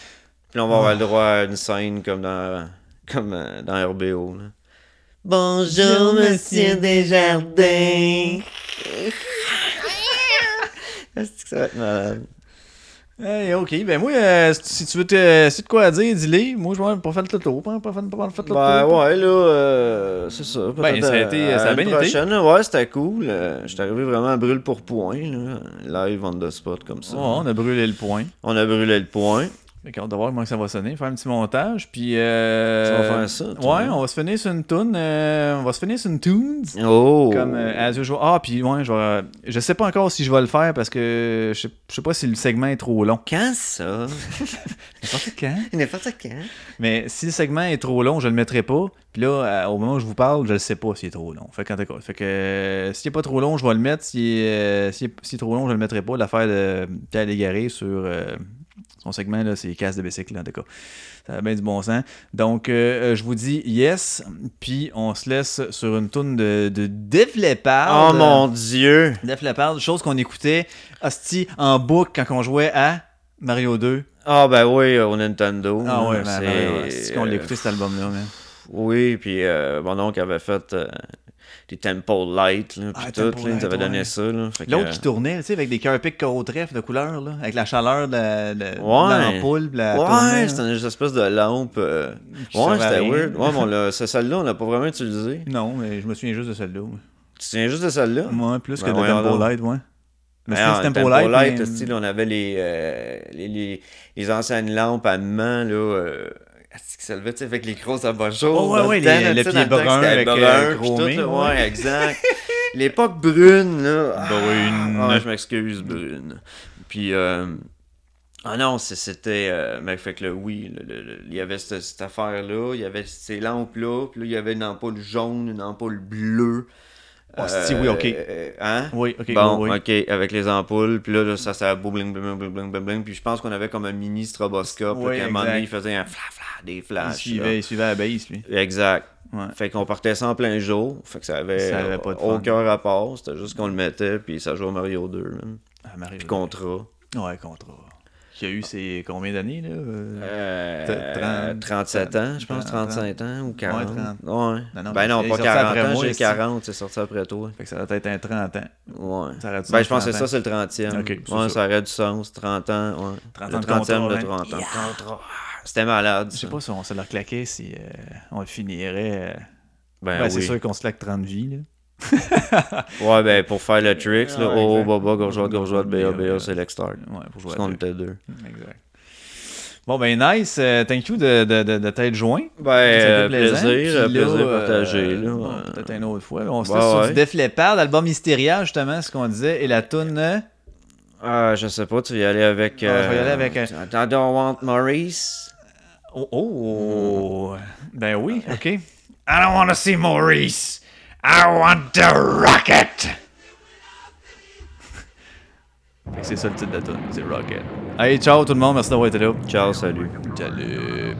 Puis on va avoir le droit à une scène comme dans, comme, euh, dans RBO. Là. Bonjour, monsieur Desjardins! Est-ce que ça va être malade? Hey, ok, ben moi, euh, si tu veux te, si tu as de quoi à dire, dis-le. Moi, je vais pas faire le tour. Pas, faire- pas faire le Ben tour. ouais, là, euh, c'est ça. Ben, ça a été- ça a bien été. prochaine, là. Ouais, c'était cool. Euh, J'étais arrivé vraiment à brûle pour point, là. Live on the spot comme ça. Ouais, on a brûlé le point. On a brûlé le point. Qu'on va voir comment ça va sonner. Faire un petit montage. Puis. Euh... Tu vas faire ça, Ouais, on va se finir sur une tune. euh, On va se finir sur une tune. Oh! Comme euh, as usual. Ah, puis ouais, je vais. Je sais pas encore si je vais le faire parce que je sais, je sais pas si le segment est trop long. Quand ça? N'importe quand. N'importe quand. Mais si le segment est trop long, je le mettrai pas. Puis là, euh, au moment où je vous parle, je le sais pas s'il est trop long. Fait cas, fait que s'il est pas trop long, je vais le mettre. S'il est, s'il est- trop long, je le mettrai pas. L'affaire de Pierre Légaré sur son segment, là, c'est casse de bicycle, en tout cas. Ça a bien du bon sens. Donc, euh, euh, je vous dis yes. Puis on se laisse sur une tourne de, de Def Leppard. Oh mon dieu! Def Leppard, chose qu'on écoutait hostie en boucle quand on jouait à Mario 2. Ah ben oui, au Nintendo. Ah ouais, man, c'est... c'est ce qu'on l'écoutait cet album-là, man. Oui, puis euh, mon oncle avait fait euh, des Temple Light, là, Ah, tout, Temple là, il nous avait Light, donné ouais. ça, que, L'autre qui tournait, tu sais, avec des cœurs pics au trèfle de couleur, là, avec la chaleur de la- de de Ouais. l'ampoule. puis la Ouais, c'était une espèce de lampe. euh, Ouais, c'était weird. Ouais, mais on l'a- ce- celle-là, on l'a pas vraiment utilisé. Non, mais je me souviens juste de celle-là. ouais. Tu te souviens juste de celle-là? Moi, plus que Ben de donc. Light, ouais. De en Tempo Tempo Light. mais- style, on avait les, euh, les, les, les anciennes lampes à main, là. Euh, est-ce que ça levait, tu sais, avec les grosses abajures. Oh, ouais, ouais, le le pied brun avec, brun, euh, puis tout, ouais. ouais, exact. L'époque brune, là. Ah, Brune. Ouais, je m'excuse, brune. Puis, euh, ah non, c'était. euh, mais fait que là, oui, il y avait cette, cette affaire-là, il y avait ces lampes-là, puis là, il y avait une ampoule jaune, une ampoule bleue. Oh, si, oui, ok. euh, hein? Oui, ok. Bon, oui, oui. ok, avec les ampoules, puis là, là, ça, ça bling, bling, bling, bling, bling, bling, bling, puis je pense qu'on avait comme un mini stroboscope, Oui, qu'à un moment donné, il faisait un fla, fla, des Il flashs. suivait, il suivait à la base, lui. Exact. Ouais. Fait qu'on partait ça en plein jour, fait que ça avait, Ça avait pas de fun. aucun rapport, c'était juste qu'on le mettait, puis ça jouait à Mario 2, man. Ah, Mario. Puis Contra. Ouais, Contra. Qui a eu ses combien d'années, là? Euh, Euh, Trente- 37 ans, je pense, 30, 35 ans ou 40. 30. Ouais. Non, non, ben non, pas sorti 40 après ans, j'ai ici. 40, c'est sorti après toi. Fait que ça va être un 30 ans. Ouais. Ça Ben, sens, je pense que 30 ça, c'est le 30e. Ok, c'est ouais, ça. aurait du sens, 30 ans, ouais. 30 le ans de 30e de contrat, 30 ans. C'était malade. Je sais pas si on se leur claquait, si euh, on le finirait. euh, Ben, Ben, c'est sûr qu'on se claque 30 vies, là. Ouais, ben, pour faire le tricks, là, oh, baba, gorgeotte, gorgeotte, BA, BA, c'est l'extart. Ouais, pour Parce jouer à qu'on était deux. Exact. Bon, ben, nice. euh, thank you de, de, de, de t'être joint. Ben, euh, plaisant. plaisir, Puis plaisir là, partagé, euh, là. bon, euh, Peut-être une autre fois. On se laisse sur ouais. du Def Leppard, l'album Mysteria, justement, ce qu'on disait. Et la toune. euh, Ah, je sais pas, tu vas y aller avec. Ah, je vais y aller avec, euh, I don't want Maurice. Oh, oh. Ben oui, ok. I don't want to see Maurice. I want to rocket. Fait que c'est ça le titre de la tune, c'est Rocket. Hey, ciao tout le monde, merci d'avoir été là. Ciao, salut. Salut.